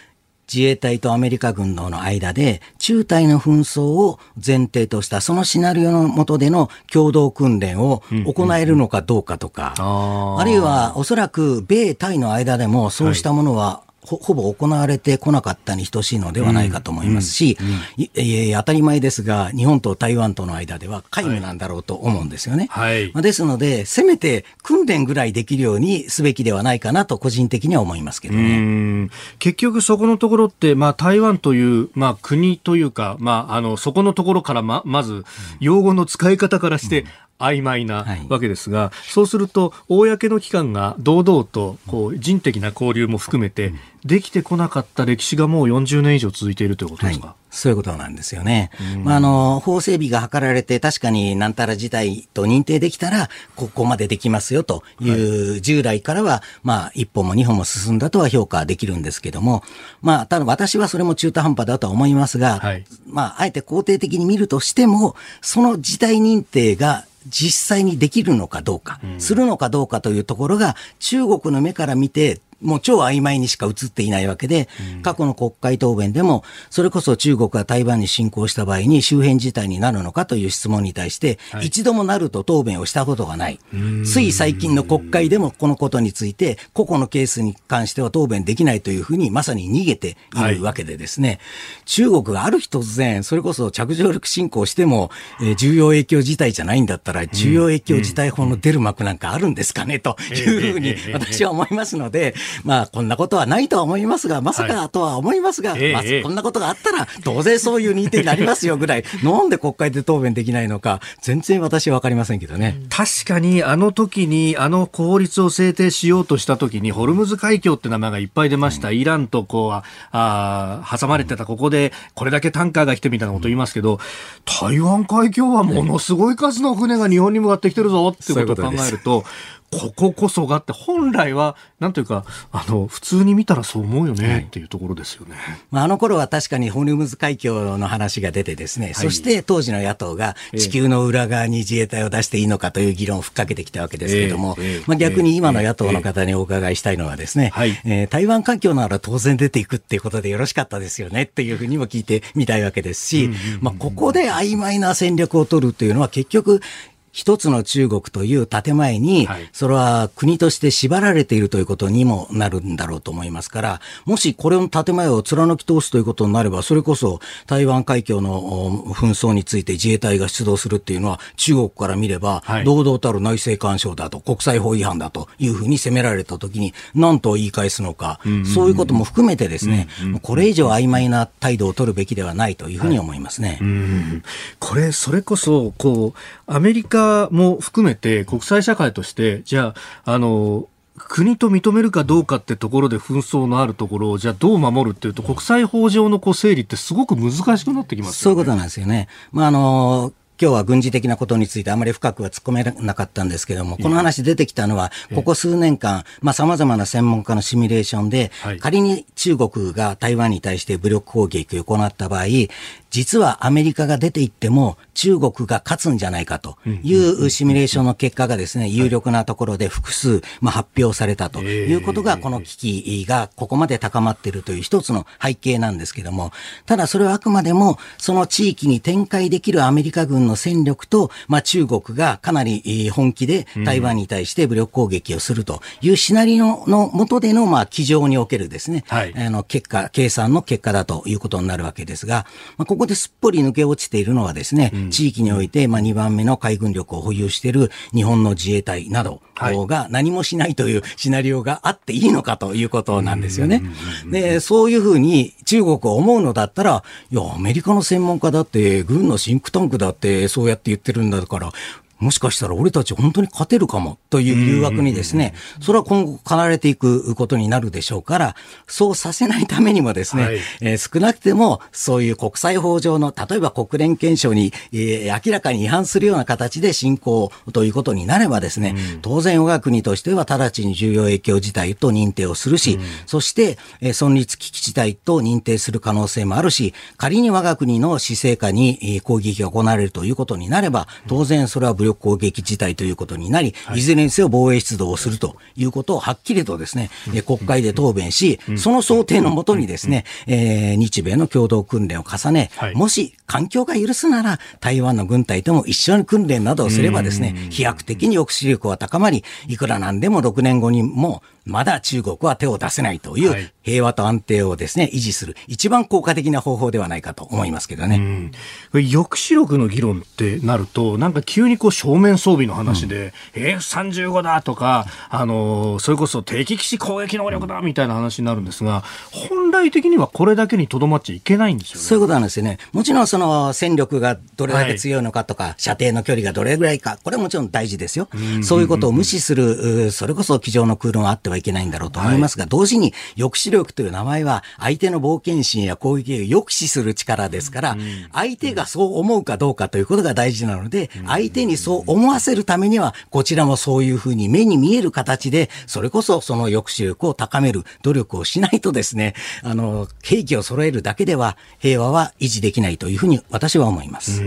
自衛隊とアメリカ軍の間で中隊の紛争を前提としたそのシナリオの下での共同訓練を行えるのかどうかとか、あるいはおそらく米イの間でもそうしたものはほほぼ行われてこなかったに等しいのではないかと思いますし、当たり前ですが、日本と台湾との間では皆無なんだろうと思うんですよね。はい、ですので、せめて訓練ぐらいできるようにすべきではないかなと、個人的には思いますけどね。結局、そこのところって、まあ、台湾という、まあ、国というか、まあ、あのそこのところからままず、用語の使い方からして、曖昧なわけですが、はい、そうすると、公の機関が堂々とこう人的な交流も含めて、できてこなかった歴史がもう40年以上続いているということですか？はい。そういうことなんですよね。まあ、あの、法整備が図られて、確かになんたら事態と認定できたら、ここまでできますよという、はい、従来からは、まあ、一歩も二歩も進んだとは評価できるんですけども、まあ、ただ私はそれも中途半端だとは思いますが、はい、まあ、あえて肯定的に見るとしても、その事態認定が実際にできるのかどうか、するのかどうかというところが、中国の目から見てもう超曖昧にしか映っていないわけで、過去の国会答弁でも、それこそ中国が台湾に侵攻した場合に周辺事態になるのかという質問に対して、一度もなると答弁をしたことがない。つい最近の国会でもこのことについて、個々のケースに関しては答弁できないというふうにまさに逃げているわけでですね、中国がある日突然、それこそ着上陸侵攻しても、えー、重要影響事態じゃないんだったら、重要影響事態法の出る幕なんかあるんですかねというふうに私は思いますので、まあ、こんなことはないとは思いますが、まさかとは思いますが、はい、まあ、こんなことがあったら、当然そういう認定になりますよぐらい、[laughs] なんで国会で答弁できないのか、全然私は分かりませんけどね。確かに、あの時に、あの法律を制定しようとした時に、ホルムズ海峡って名前がいっぱい出ました。うん、イランとこう、あ挟まれてた、ここで、これだけタンカーが来てみたいなこと言いますけど、台湾海峡はものすごい数の船が日本に向かってきてるぞってことを考えると、こここそがって本来はなんというかあの普通に見たらそう思うよね、っていうところですよね、まあ、あの頃は確かにホルムズ海峡の話が出てですね、はい、そして当時の野党が地球の裏側に自衛隊を出していいのかという議論をふっかけてきたわけですけれども、えー、まあ、逆に今の野党の方にお伺いしたいのはですね、えー、台湾海峡なら当然出ていくっていうことでよろしかったですよねっていうふうにも聞いてみたいわけですし、まあ、ここで曖昧な戦略を取るというのは結局一つの中国という建前に、はい、それは国として縛られているということにもなるんだろうと思いますから、もしこれの建前を貫き通すということになれば、それこそ台湾海峡の紛争について自衛隊が出動するっていうのは、中国から見れば、堂々たる内政干渉だと、国際法違反だというふうに責められたときに、何と言い返すのか、そういうことも含めてですね、これ以上曖昧な態度を取るべきではないというふうに思いますね。はい、これ、それこそ、こう、アメリカも含めて国際社会として、じゃあ、あの、国と認めるかどうかってところで紛争のあるところをじゃあどう守るっていうと国際法上のこう整理ってすごく難しくなってきます、ね、そういうことなんですよね。まああの今日は軍事的なことについてあまり深くは突っ込めなかったんですけれども、この話出てきたのは、ここ数年間、まあ様々な専門家のシミュレーションで、仮に中国が台湾に対して武力攻撃を行った場合、実はアメリカが出て行っても中国が勝つんじゃないかというシミュレーションの結果がですね、有力なところで複数、まあ、発表されたということが、この危機がここまで高まっているという一つの背景なんですけども、ただそれはあくまでもその地域に展開できるアメリカ軍の戦力と、まあ、中国がかなり本気で台湾に対して武力攻撃をするというシナリオの下での、まあ、机上におけるですね、はい、あの結果、計算の結果だということになるわけですが、まあ、ここですっぽり抜け落ちているのはですね、うん、地域において、まあ、2番目の海軍力を保有している日本の自衛隊などが何もしないというシナリオがあっていいのかということなんですよね。で、そういうふうに中国を思うのだったら、いや、アメリカの専門家だって、軍のシンクタンクだって、そうやって言ってるんだから、もしかしたら俺たち本当に勝てるかもという誘惑にですね、それは今後離れていくことになるでしょうから、そうさせないためにもですね、はい、えー、少なくてもそういう国際法上の、例えば国連憲章に、えー、明らかに違反するような形で侵攻ということになればですね、うん、当然我が国としては直ちに重要影響事態と認定をするし、うん、そして、えー、存立危機事態と認定する可能性もあるし、仮に我が国の施政下に攻撃が行われるということになれば、当然それは武力攻撃事態ということになり、い、ずれにせよ防衛出動をするということをはっきりとですね、国会で答弁し、その想定のもとにですね、えー、日米の共同訓練を重ね、もし環境が許すなら、台湾の軍隊とも一緒に訓練などをすればですね、飛躍的に抑止力は高まり、いくらなんでも6年後にもまだ中国は手を出せないという平和と安定をですね、維持する一番効果的な方法ではないかと思いますけどね。抑止力の議論ってなると、なんか急にこう正面装備の話で、うん、F35 だとか、あの、それこそ敵基地攻撃能力だみたいな話になるんですが、本来的にはこれだけにとどまっちゃいけないんですよね。そういうことなんですよね。もちろんその戦力がどれだけ強いのかとか、はい、射程の距離がどれぐらいか、これはもちろん大事ですよ。そういうことを無視する、それこそ机上の空論はあってはいけないんだろうと思いますが、はい、同時に抑止力という名前は相手の冒険心や攻撃を抑止する力ですから、相手がそう思うかどうかということが大事なので、相手にそう思わせるためには、こちらもそういうふうに目に見える形で、それこそその抑止力を高める努力をしないとですね、あの、兵器を揃えるだけでは平和は維持できないというに私は思います。い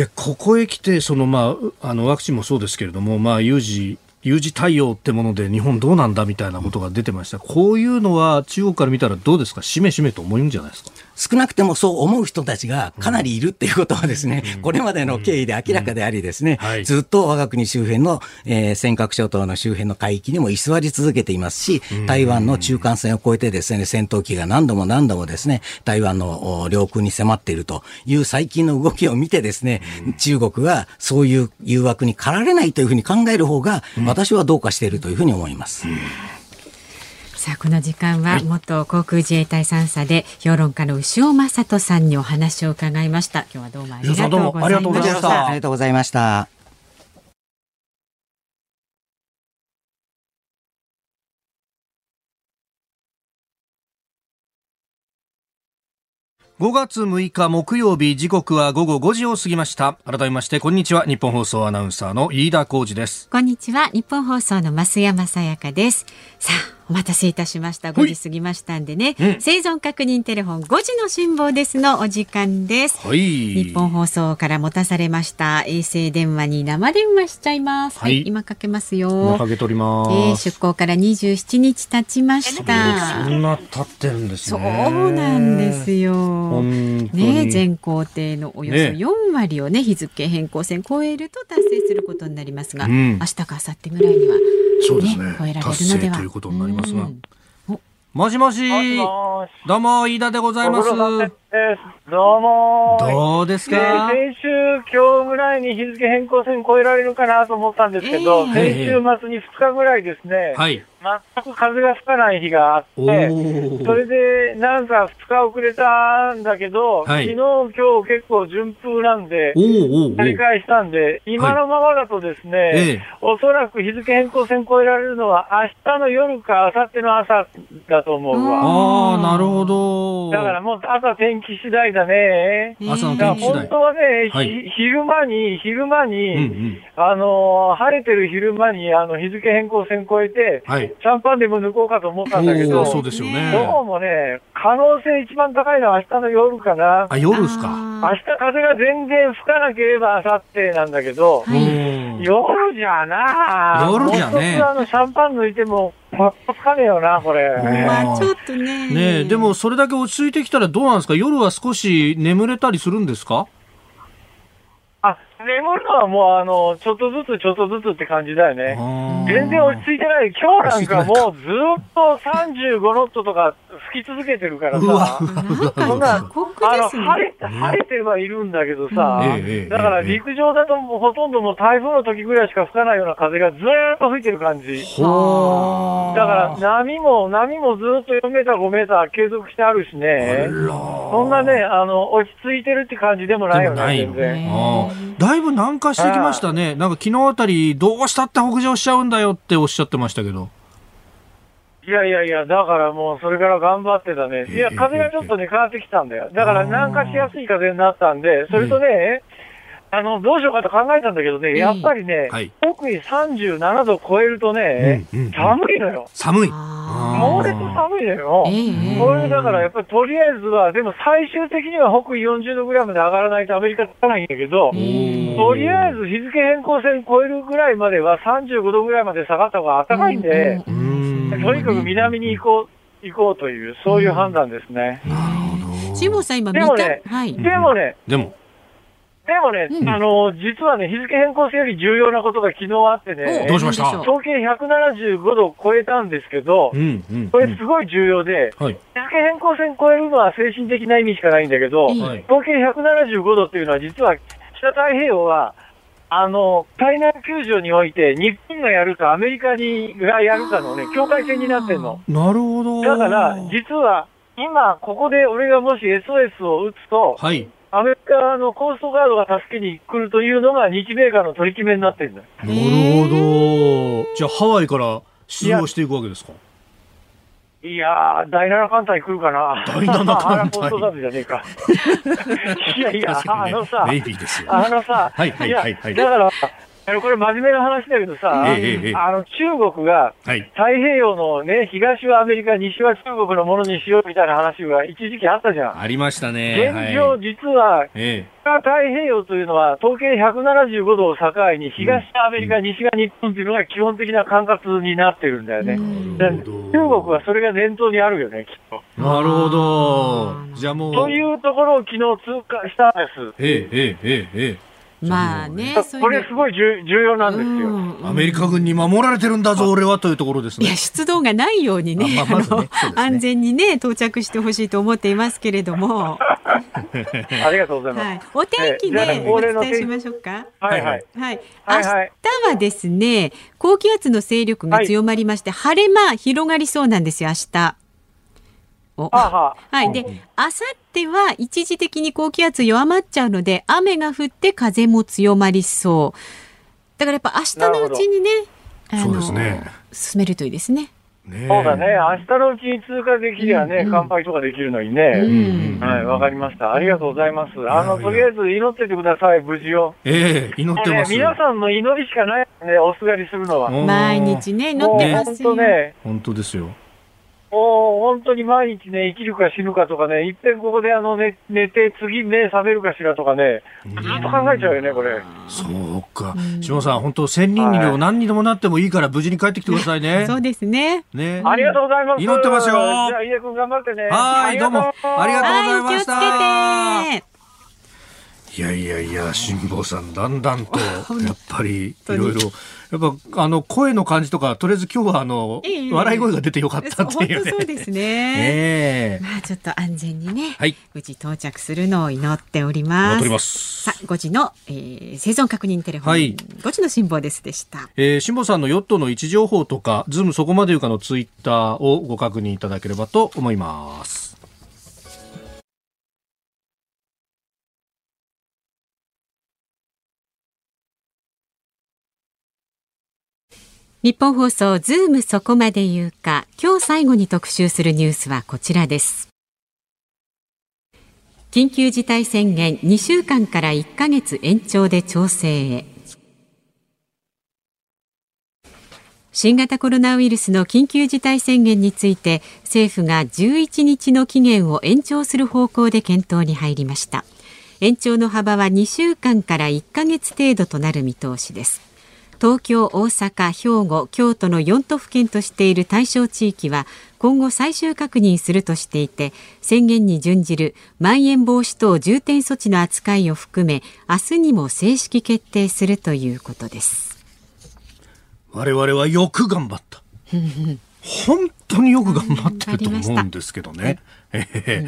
や、ここへ来て、その、まあ、あの、ワクチンもそうですけれども、まあ、有事有事対応ってもので日本どうなんだみたいなことが出てました。こういうのは中国から見たらどうですか？しめしめと思うんじゃないですか？少なくてもそう思う人たちがかなりいるっていうことはですね、これまでの経緯で明らかでありですね、ずっと我が国周辺の、えー、尖閣諸島の周辺の海域にも居座り続けていますし、台湾の中間線を越えてですね、戦闘機が何度も何度もですね、台湾の領空に迫っているという最近の動きを見てですね、中国がそういう誘惑に駆られないというふうに考える方が、私はどうかしているというふうに思います。さあこの時間は元航空自衛隊3佐で評論家の牛尾正人さんにお話を伺いました。今日はどうもありがとうございました。ありがとうございました。5月6日木曜日時刻は午後5時を過ぎました。改めましてこんにちは。日本放送アナウンサーの飯田浩二です。こんにちは。日本放送の増山さやかです。さあお待たせいたしました。5時過ぎましたんでね、うん、生存確認テレフォン5時の辛抱ですのお時間です。はい。日本放送から持たされました衛星電話に生電話しちゃいます。はい、今かけますよ。かけております。えー、出港から27日経ちました。そんな経ってるんですね。そうなんですよ。ね、全工程のおよそ4割をね、日付変更線超えると達成することになりますが、うん、明日か明後日ぐらいには、ね、そうですね。超えられるのでは。ということになりますが。うんもしもし。どうも、飯田でございます。どうも。どうですか、先週、今日ぐらいに日付変更線超えられるかなと思ったんですけど、えー、先週末に2日ぐらいですね。はい。全く風が吹かない日があって、それでなんか2日遅れたんだけど、はい、昨日、今日結構順風なんで、やり返したんで、今のままだとですね、はい、おそらく日付変更線超えられるのは明日の夜か明後日の朝だと思うわ。ああ、なるほど。だからもう朝天気次第だね。朝の天気次第。本当はね、はい、昼間に、昼間に、うんうん、あの、晴れてる昼間に、あの、日付変更線超えて、はい、シャンパンでも抜こうかと思ったんだけど、そうですよね。どうもね、可能性一番高いのは明日の夜かな。あ、夜ですか。明日風が全然吹かなければ明後日なんだけど、夜じゃな夜じゃね。あの、シャンパン抜いても、まっつかねえよな、これ。まあ、ちょっとね。ねでもそれだけ落ち着いてきたらどうなんですか？夜は少し眠れたりするんですか？眠るのはもう、あの、ちょっとずつちょっとずつって感じだよね。全然落ち着いてない。今日なんかもうずっと35ノットとか吹き続けてるからさ。そんな、あの、晴れ、晴れてはいるんだけどさ、だから陸上だともうほとんどもう台風の時ぐらいしか吹かないような風がずっと吹いてる感じ。だから波も、波もずっと4メーター、5メーター継続してあるしね。そんなね、あの、落ち着いてるって感じでもないよね、全然。だいぶ南下してきましたね。なんか昨日あたり、どうしたって北上しちゃうんだよっておっしゃってましたけど。いやいやいや、だからもうそれから頑張ってたね。いや、風がちょっとね、変わってきたんだよ。だから南下しやすい風になったんで、それとね、あの、どうしようかと考えたんだけどね、やっぱりね、はい、特に37度超えるとね、うんうん、寒いのよ。寒い。猛烈寒いのよ。これだからやっぱりとりあえずは、でも最終的には北緯40度ぐらいまで上がらないとアメリカつかないんだけど、とりあえず日付変更線超えるぐらいまでは35度ぐらいまで下がった方が暖かいんで、とにかく南に行こう、行こうという、そういう判断ですね。なるほど。辛坊さん今見た、でもね、はい、でもね、でも、でもね、うん、あの、実はね、日付変更線より重要なことが昨日あってね、どうしました？統計175度を超えたんですけど、うんうん、これすごい重要で、はい、日付変更線超えるのは精神的な意味しかないんだけど、はい、統計175度っていうのは実は北太平洋は、あの、海南球場において、日本がやるか、アメリカにがやるかのね、境界線になってんの。なるほど。だから、実は、今、ここで俺がもし SOS を打つと、はい。アメリカのコーストガードが助けに来るというのが日米間の取り決めになってるんだ。なるほど。じゃあハワイから出動していくわけですか？いやー、第七艦隊来るかな。第七艦隊。コーストガードじゃねえか。[laughs] いやいや、ね、あのさ、ネイビーですよ。あのさ、はいはいはい、はい、だから、これ真面目な話だけどさ、ええ、あの中国が太平洋のね、東はアメリカ、西は中国のものにしようみたいな話が一時期あったじゃん。ありましたね。現状、はい、実は、ええ、太平洋というのは統計175度を境に東がアメリカ、うん、西が日本というのが基本的な管轄になってるんだよね。中国はそれが念頭にあるよね、きっと。なるほど。じゃあもう。というところを昨日通過したんです。ええ、ええ、ええ。まあね、これすごい重要なんですよ、アメリカ軍に守られてるんだぞ、俺はというところですね。いや、出動がないようにね、あまあまね安全にね、到着してほしいと思っていますけれども。[laughs] ありがとうございます。はい、お天気でお伝えしましょうか。はいはい。はい。明日はですね、高気圧の勢力が強まりまして、晴れ間広がりそうなんですよ、明日。はい。で、あさっては一時的に高気圧弱まっちゃうので、雨が降って風も強まりそう。だからやっぱ明日のうちにね、そうですね。進めるといいですね。ね、そうだね、明日のうちに通過できりゃね、うん、乾杯とかできるのにね。うん、はい、わかりました。ありがとうございます。あの、とりあえず祈っててください、無事を。ええー、祈ってます、ね。皆さんの祈りしかないね、おすがりするのは。毎日ね、祈ってますよ。本当ね。本当ですよ。もう本当に毎日ね、生きるか死ぬかとかね、いっぺんここであの寝寝て、次目覚めるかしらとかね、ずっと考えちゃうよね、これ。そうか。島さん、本当、千人にでも何にでもなってもいいから、無事に帰ってきてくださいね。そうですね。ね。ありがとうございます。祈ってますよ。じゃあ、家君頑張ってね。はい、どうも。ありがとうございました。はいいやいやいや、辛坊さん、だんだんと、[laughs] やっぱり、いろいろ、やっぱ、あの、声の感じとか、とりあえず今日は、あの、えー、笑い声が出てよかったっていう、ね、そうですね。えー、まあ、ちょっと安全にね、はい、無事到着するのを祈っております。ますさあ、5時の、えー、生存確認テレフォン、はい、5時の辛坊ですでした。えー、辛坊さんのヨットの位置情報とか、ズームそこまでいうかのツイッターをご確認いただければと思います。ニッポン放送ズームそこまで言うか今日最後に特集するニュースはこちらです。緊急事態宣言2週間から1ヶ月延長で調整へ。新型コロナウイルスの緊急事態宣言について政府が11日の期限を延長する方向で検討に入りました。延長の幅は2週間から1ヶ月程度となる見通しです。東京、大阪、兵庫、京都の4都府県としている対象地域は今後最終確認するとしていて宣言に準じるまん延防止等重点措置の扱いを含め明日にも正式決定するということです。我々はよく頑張った本当によく頑張ってると思うんですけどね、うん、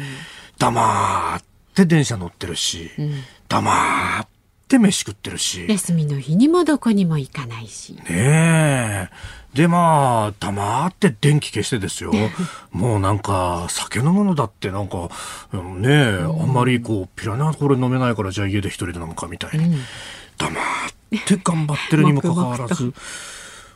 黙って電車乗ってるし、うん、黙ってって飯食ってるし。休みの日にもどこにも行かないし。ねえ。で、まあ、黙って電気消してですよ。[laughs] もうなんか、酒飲むのだってなんか、ねえ、うん、あんまりこう、ピラナこれ飲めないからじゃあ家で一人で飲むかみたいに。うん、黙って頑張ってるにもかかわらず、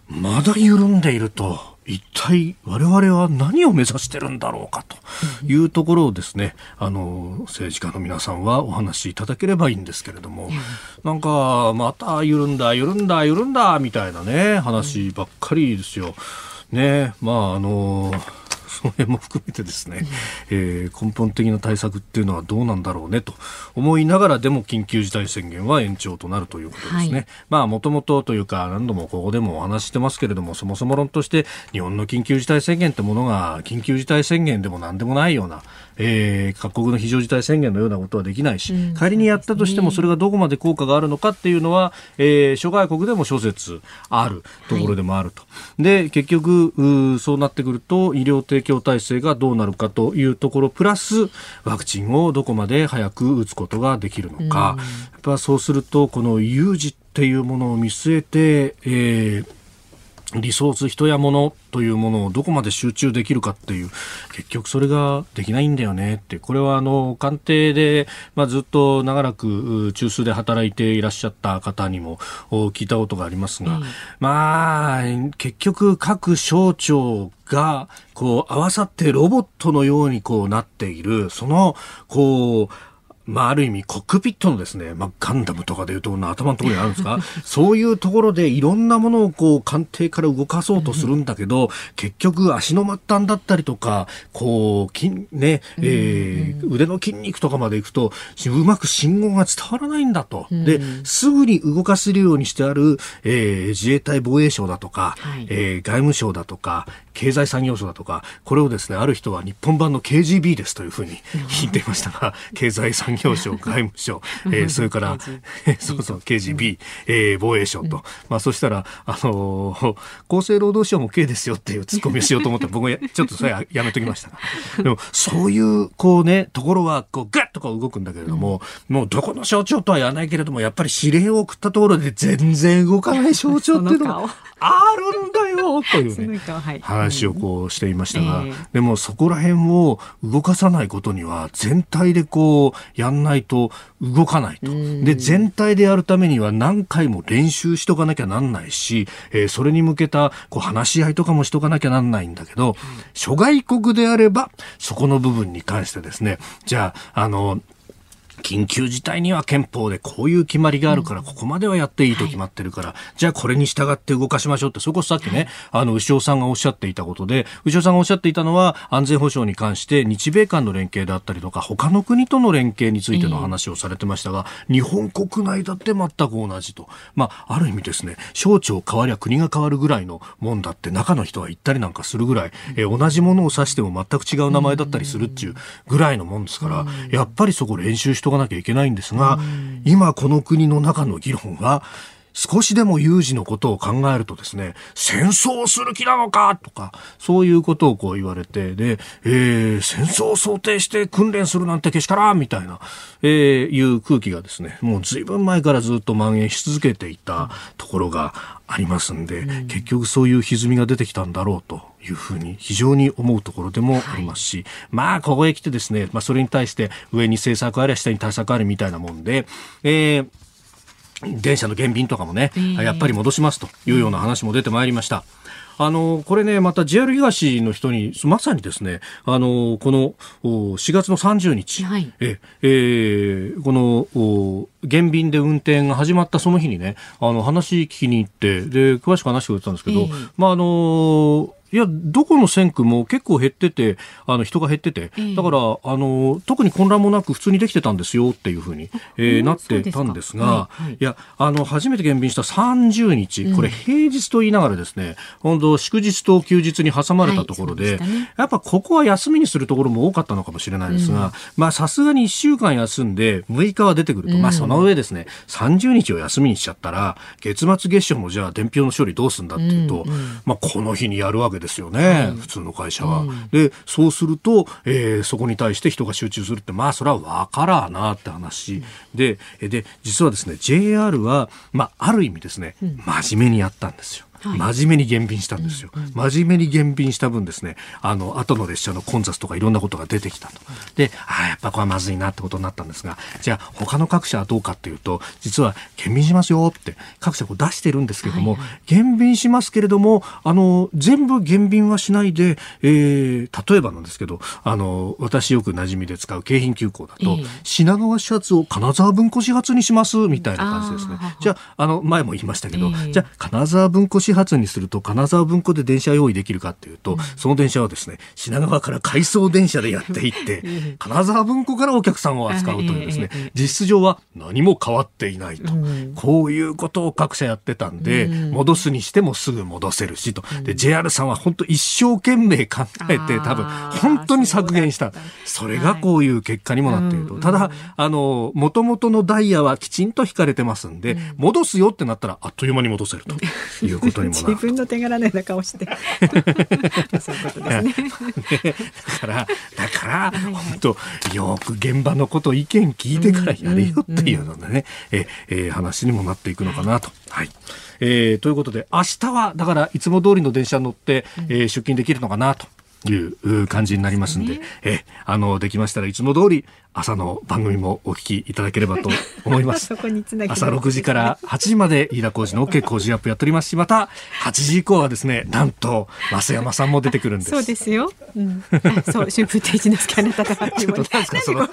まだ緩んでいると。一体我々は何を目指してるんだろうかというところをですね、あの政治家の皆さんはお話しいただければいいんですけれども、なんかまた緩んだ緩んだ緩んだみたいなね話ばっかりですよ。ねまああのその辺も含めてですね、えー、根本的な対策っていうのはどうなんだろうねと思いながらでも緊急事態宣言は延長となるということですね。はい、まあもともとというか何度もここでもお話してますけれどもそもそも論として日本の緊急事態宣言ってものが緊急事態宣言でも何でもないようなえー、各国の非常事態宣言のようなことはできないし、うん、仮にやったとしてもそれがどこまで効果があるのかっていうのは、えー、諸外国でも諸説あるところでもあると。はい、で、結局、そうなってくると医療提供体制がどうなるかというところ、プラスワクチンをどこまで早く打つことができるのか。うん、やっぱそうすると、この有事っていうものを見据えて、えーリソース、人や物というものをどこまで集中できるかっていう、結局それができないんだよねって、これはあの、官邸で、まあ、ずっと長らく中枢で働いていらっしゃった方にも聞いたことがありますが、うん、まあ、結局各省庁が、こう、合わさってロボットのようにこうなっている、その、こう、まあ、ある意味コックピットのですね、まあ、ガンダムとかでいうと頭のところにあるんですか？[laughs] そういうところでいろんなものをこう官邸から動かそうとするんだけど、結局足の末端だったりとか、こう、筋、ね、えー、腕の筋肉とかまで行くと、うまく信号が伝わらないんだと。で、すぐに動かせるようにしてある、えー、自衛隊防衛省だとか、はい、えー、外務省だとか、経済産業省だとか、これをですね、ある人は日本版の KGB ですというふうに言っていましたが、経済産業省、外務省、[laughs] えー、それから、そうそう、KGB、えー、防衛省と、まあ、そしたら、あのー、厚生労働省も K ですよっていうツッコミをしようと思って、僕はちょっとそれはやめときましたが。[laughs] でも、そういう、こうね、ところは、こう、ガッとか動くんだけれども、もうどこの省庁とは言わないけれども、やっぱり指令を送ったところで全然動かない省庁っていうのがあるんだよよというね、話をこうしていましたが、でもそこら辺を動かさないことには全体でこうやんないと動かないと。で、全体でやるためには何回も練習しとかなきゃなんないし、えー、それに向けたこう話し合いとかもしとかなきゃなんないんだけど、諸外国であれば、そこの部分に関してですね、じゃあ、あの、緊急事態には憲法でこういう決まりがあるから、ここまではやっていいと決まってるから、じゃあこれに従って動かしましょうって、それこそさっきね、あの、牛尾さんがおっしゃっていたことで、牛尾さんがおっしゃっていたのは、安全保障に関して日米間の連携であったりとか、他の国との連携についての話をされてましたが、日本国内だって全く同じと。まあ、ある意味ですね、省庁変わりゃ国が変わるぐらいのもんだって、中の人は言ったりなんかするぐらい、え同じものを指しても全く違う名前だったりするっていうぐらいのもんですから、やっぱりそこ練習しとかなきゃいけないんですが、今この国の中の議論は、少しでも有事のことを考えるとですね、戦争する気なのかとか、そういうことをこう言われて、で、えー、戦争を想定して訓練するなんてけしからんみたいな、えー、いう空気がですね、もう随分前からずっと蔓延し続けていたところがありますんで、うん、結局そういう歪みが出てきたんだろうというふうに非常に思うところでもありますし、はい、まあ、ここへ来てですね、まあ、それに対して上に政策あり下に対策ありみたいなもんで、えー電車の減便とかもね、えー、やっぱり戻しますというような話も出てまいりました。あの、これね、また JR 東の人に、まさにですね、あの、この4月の30日、はい、え、えー、この、減便で運転が始まったその日にね、あの、話聞きに行って、で、詳しく話してくれてたんですけど、えー、まあ、あの、いや、どこの線区も結構減ってて、あの人が減ってて、だから、あの、特に混乱もなく普通にできてたんですよっていうふうに、えー、なってたんですが、はいや、あの、初めて減便した30日、これ平日と言いながらですね、本当祝日と休日に挟まれたところで、やっぱここは休みにするところも多かったのかもしれないですが、うん、まあさすがに1週間休んで6日は出てくると、まあその上ですね、30日を休みにしちゃったら、月末月初もじゃあ伝票の処理どうすんだっていうと、まあこの日にやるわけですですよね、普通の会社は。うん、でそうすると、えー、そこに対して人が集中するってまあそれは分からなって話、うん、でで実はですね JR は、まあ、ある意味ですね、真面目にやったんですよ。真面目に減便したんですよ、うんうん、真面目に減便した分ですねあの後の列車の混雑とかいろんなことが出てきたと。でああやっぱこれはまずいなってことになったんですがじゃあ他の各社はどうかっていうと実は減便しますよって各社こう出してるんですけれども、はいはい、減便しますけれどもあの全部減便はしないで、えー、例えばなんですけどあの私よく馴染みで使う京浜急行だと、えー、品川始発を金沢文庫始発にしますみたいな感じですね。じゃああの前も言いましたけど、えー、じゃあ金沢文庫始発にすると金沢文庫で電車用意できるかっていうと、うん、その電車はですね品川から回送電車でやっていって [laughs] 金沢文庫からお客さんを扱うというですね実質上は何も変わっていないと、うん、こういうことを各社やってたんで、うん、戻すにしてもすぐ戻せるしと。で JR さんは本当一生懸命考えて多分本当に削減した。それがこういう結果にもなっていると、ただあの元々のダイヤはきちんと引かれてますんで、戻すよってなったらあっという間に戻せるということにもなる自分の手柄のような顔して。[laughs] そういうことですね。だからだから本当よく現場のこと意見聞いてからやれよっていうのでね、うんうん、ええ話にもなっていくのかなと。はい、えー、ということで明日はだからいつも通りの電車に乗って、えー、出勤できるのかなという感じになりますんで、えあのできましたらいつも通り朝の番組もお聞きいただければと [laughs] 思います。朝6時から8時まで飯田浩二の OK 工事アップやっておりますし、また8時以降はですね、なんと増山さんも出てくるんです。そうですよ。うん、そう、春風亭一之輔あなたがちょっとなんですかその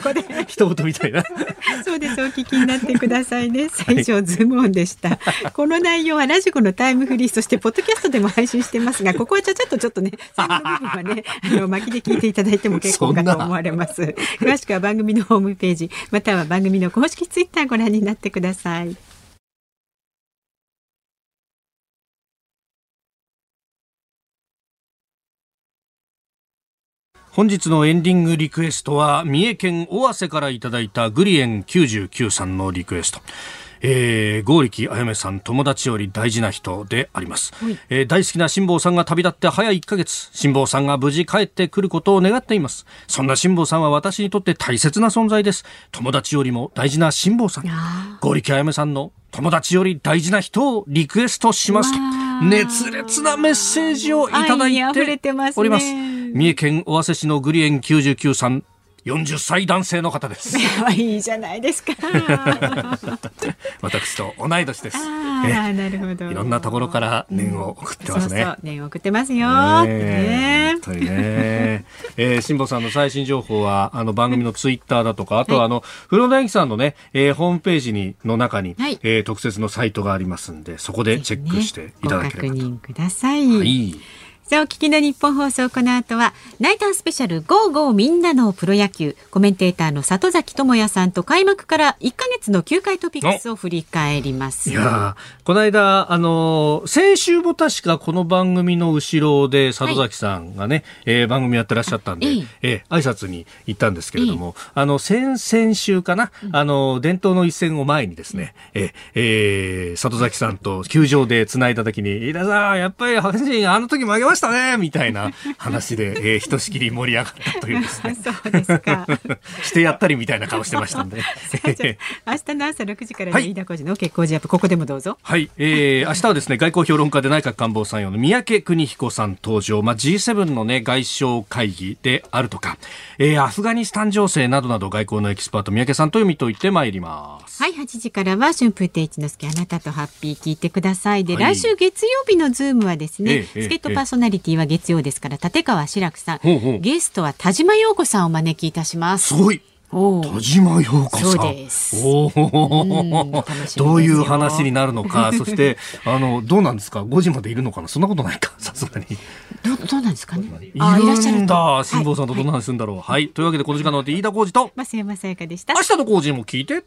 一言みたいな。[laughs] そうです。お聞きになってくださいね。最初ズームオンでした。この内容はラジコのタイムフリーそしてポッドキャストでも配信してますが、ここはちょっとちょっとね、最後の部分はね、あの巻きで聞いていただいても結構かと思われます。詳しくは番組のホームページまたは番組の公式ツイッターご覧になってください。本日のエンディングリクエストは三重県尾鷲からいただいたグリエン99さんのリクエスト。えー、剛力あやめさん友達より大事な人であります、はい、えー、大好きな辛坊さんが旅立って早1ヶ月辛坊さんが無事帰ってくることを願っています。そんな辛坊さんは私にとって大切な存在です。友達よりも大事な辛坊さん。剛力あやめさんの友達より大事な人をリクエストしますと熱烈なメッセージをいただいております。三重県尾鷲市のグリエン99さん40歳男性の方です。[laughs] いいじゃないですか。[laughs] 私と同い年です。ああ、なるほど。いろんなところから念を送ってますね。そうそう念を送ってますよ。ね本当にね。えー、[laughs] 辛坊さんの最新情報はあの番組のツイッターだとか、あとはあの、風呂大樹さんのね、えー、ホームページにの中に、はい、えー、特設のサイトがありますんで、そこでチェックしていただければと。ね、ご確認ください。はい。さあ、お聞きの日本放送、この後は、ナイタースペシャル、ゴーゴーみんなのプロ野球、コメンテーターの里崎智也さんと開幕から1か月の球界トピックスを振り返ります。いやこの間、あの、先週も確かこの番組の後ろで里崎さんがね、はい、えー、番組やってらっしゃったんで、ええ。ー、挨拶に行ったんですけれども、あの、先々週かな、あの、伝統の一戦を前にですね、えー、えー、里崎さんと球場で繋いだ時に、飯田さん、やっぱり阪神あの時負けましたしたねみたいな話で、えー、ひとしきり盛り上がったというですね。[laughs] そうですか。[laughs] してやったりみたいな顔してましたんで。明日の朝6時からの飯田浩司の結構ジャップここでもどうぞ。はい、えー、明日はですね外交評論家で内閣官房参与の宮家邦彦さん登場、まあ、G7 のね外相会議であるとか、えー、アフガニスタン情勢などなど外交のエキスパート宮家さんと読み解いてまいります。はい8時からは春風亭一之輔あなたとハッピー聞いてください。で、はい、来週月曜日のズームはですね、えー、助っ人パーソナリティは月曜ですから立川志らくさんほうほうゲストは田嶋陽子さんをお招きいたしますすごい田嶋陽子さん。そうです。おお、どういう話になるのか、[laughs] そしてあのどうなんですか？5時までいるのかな？そんなことないか？[laughs] さすがに。どどうなんですかね？いるんだ。辛坊さんとどんな話するんだろう？はい、はい、というわけでこの時間の飯田浩二と増山さやかでした。明日の浩二も聞いて。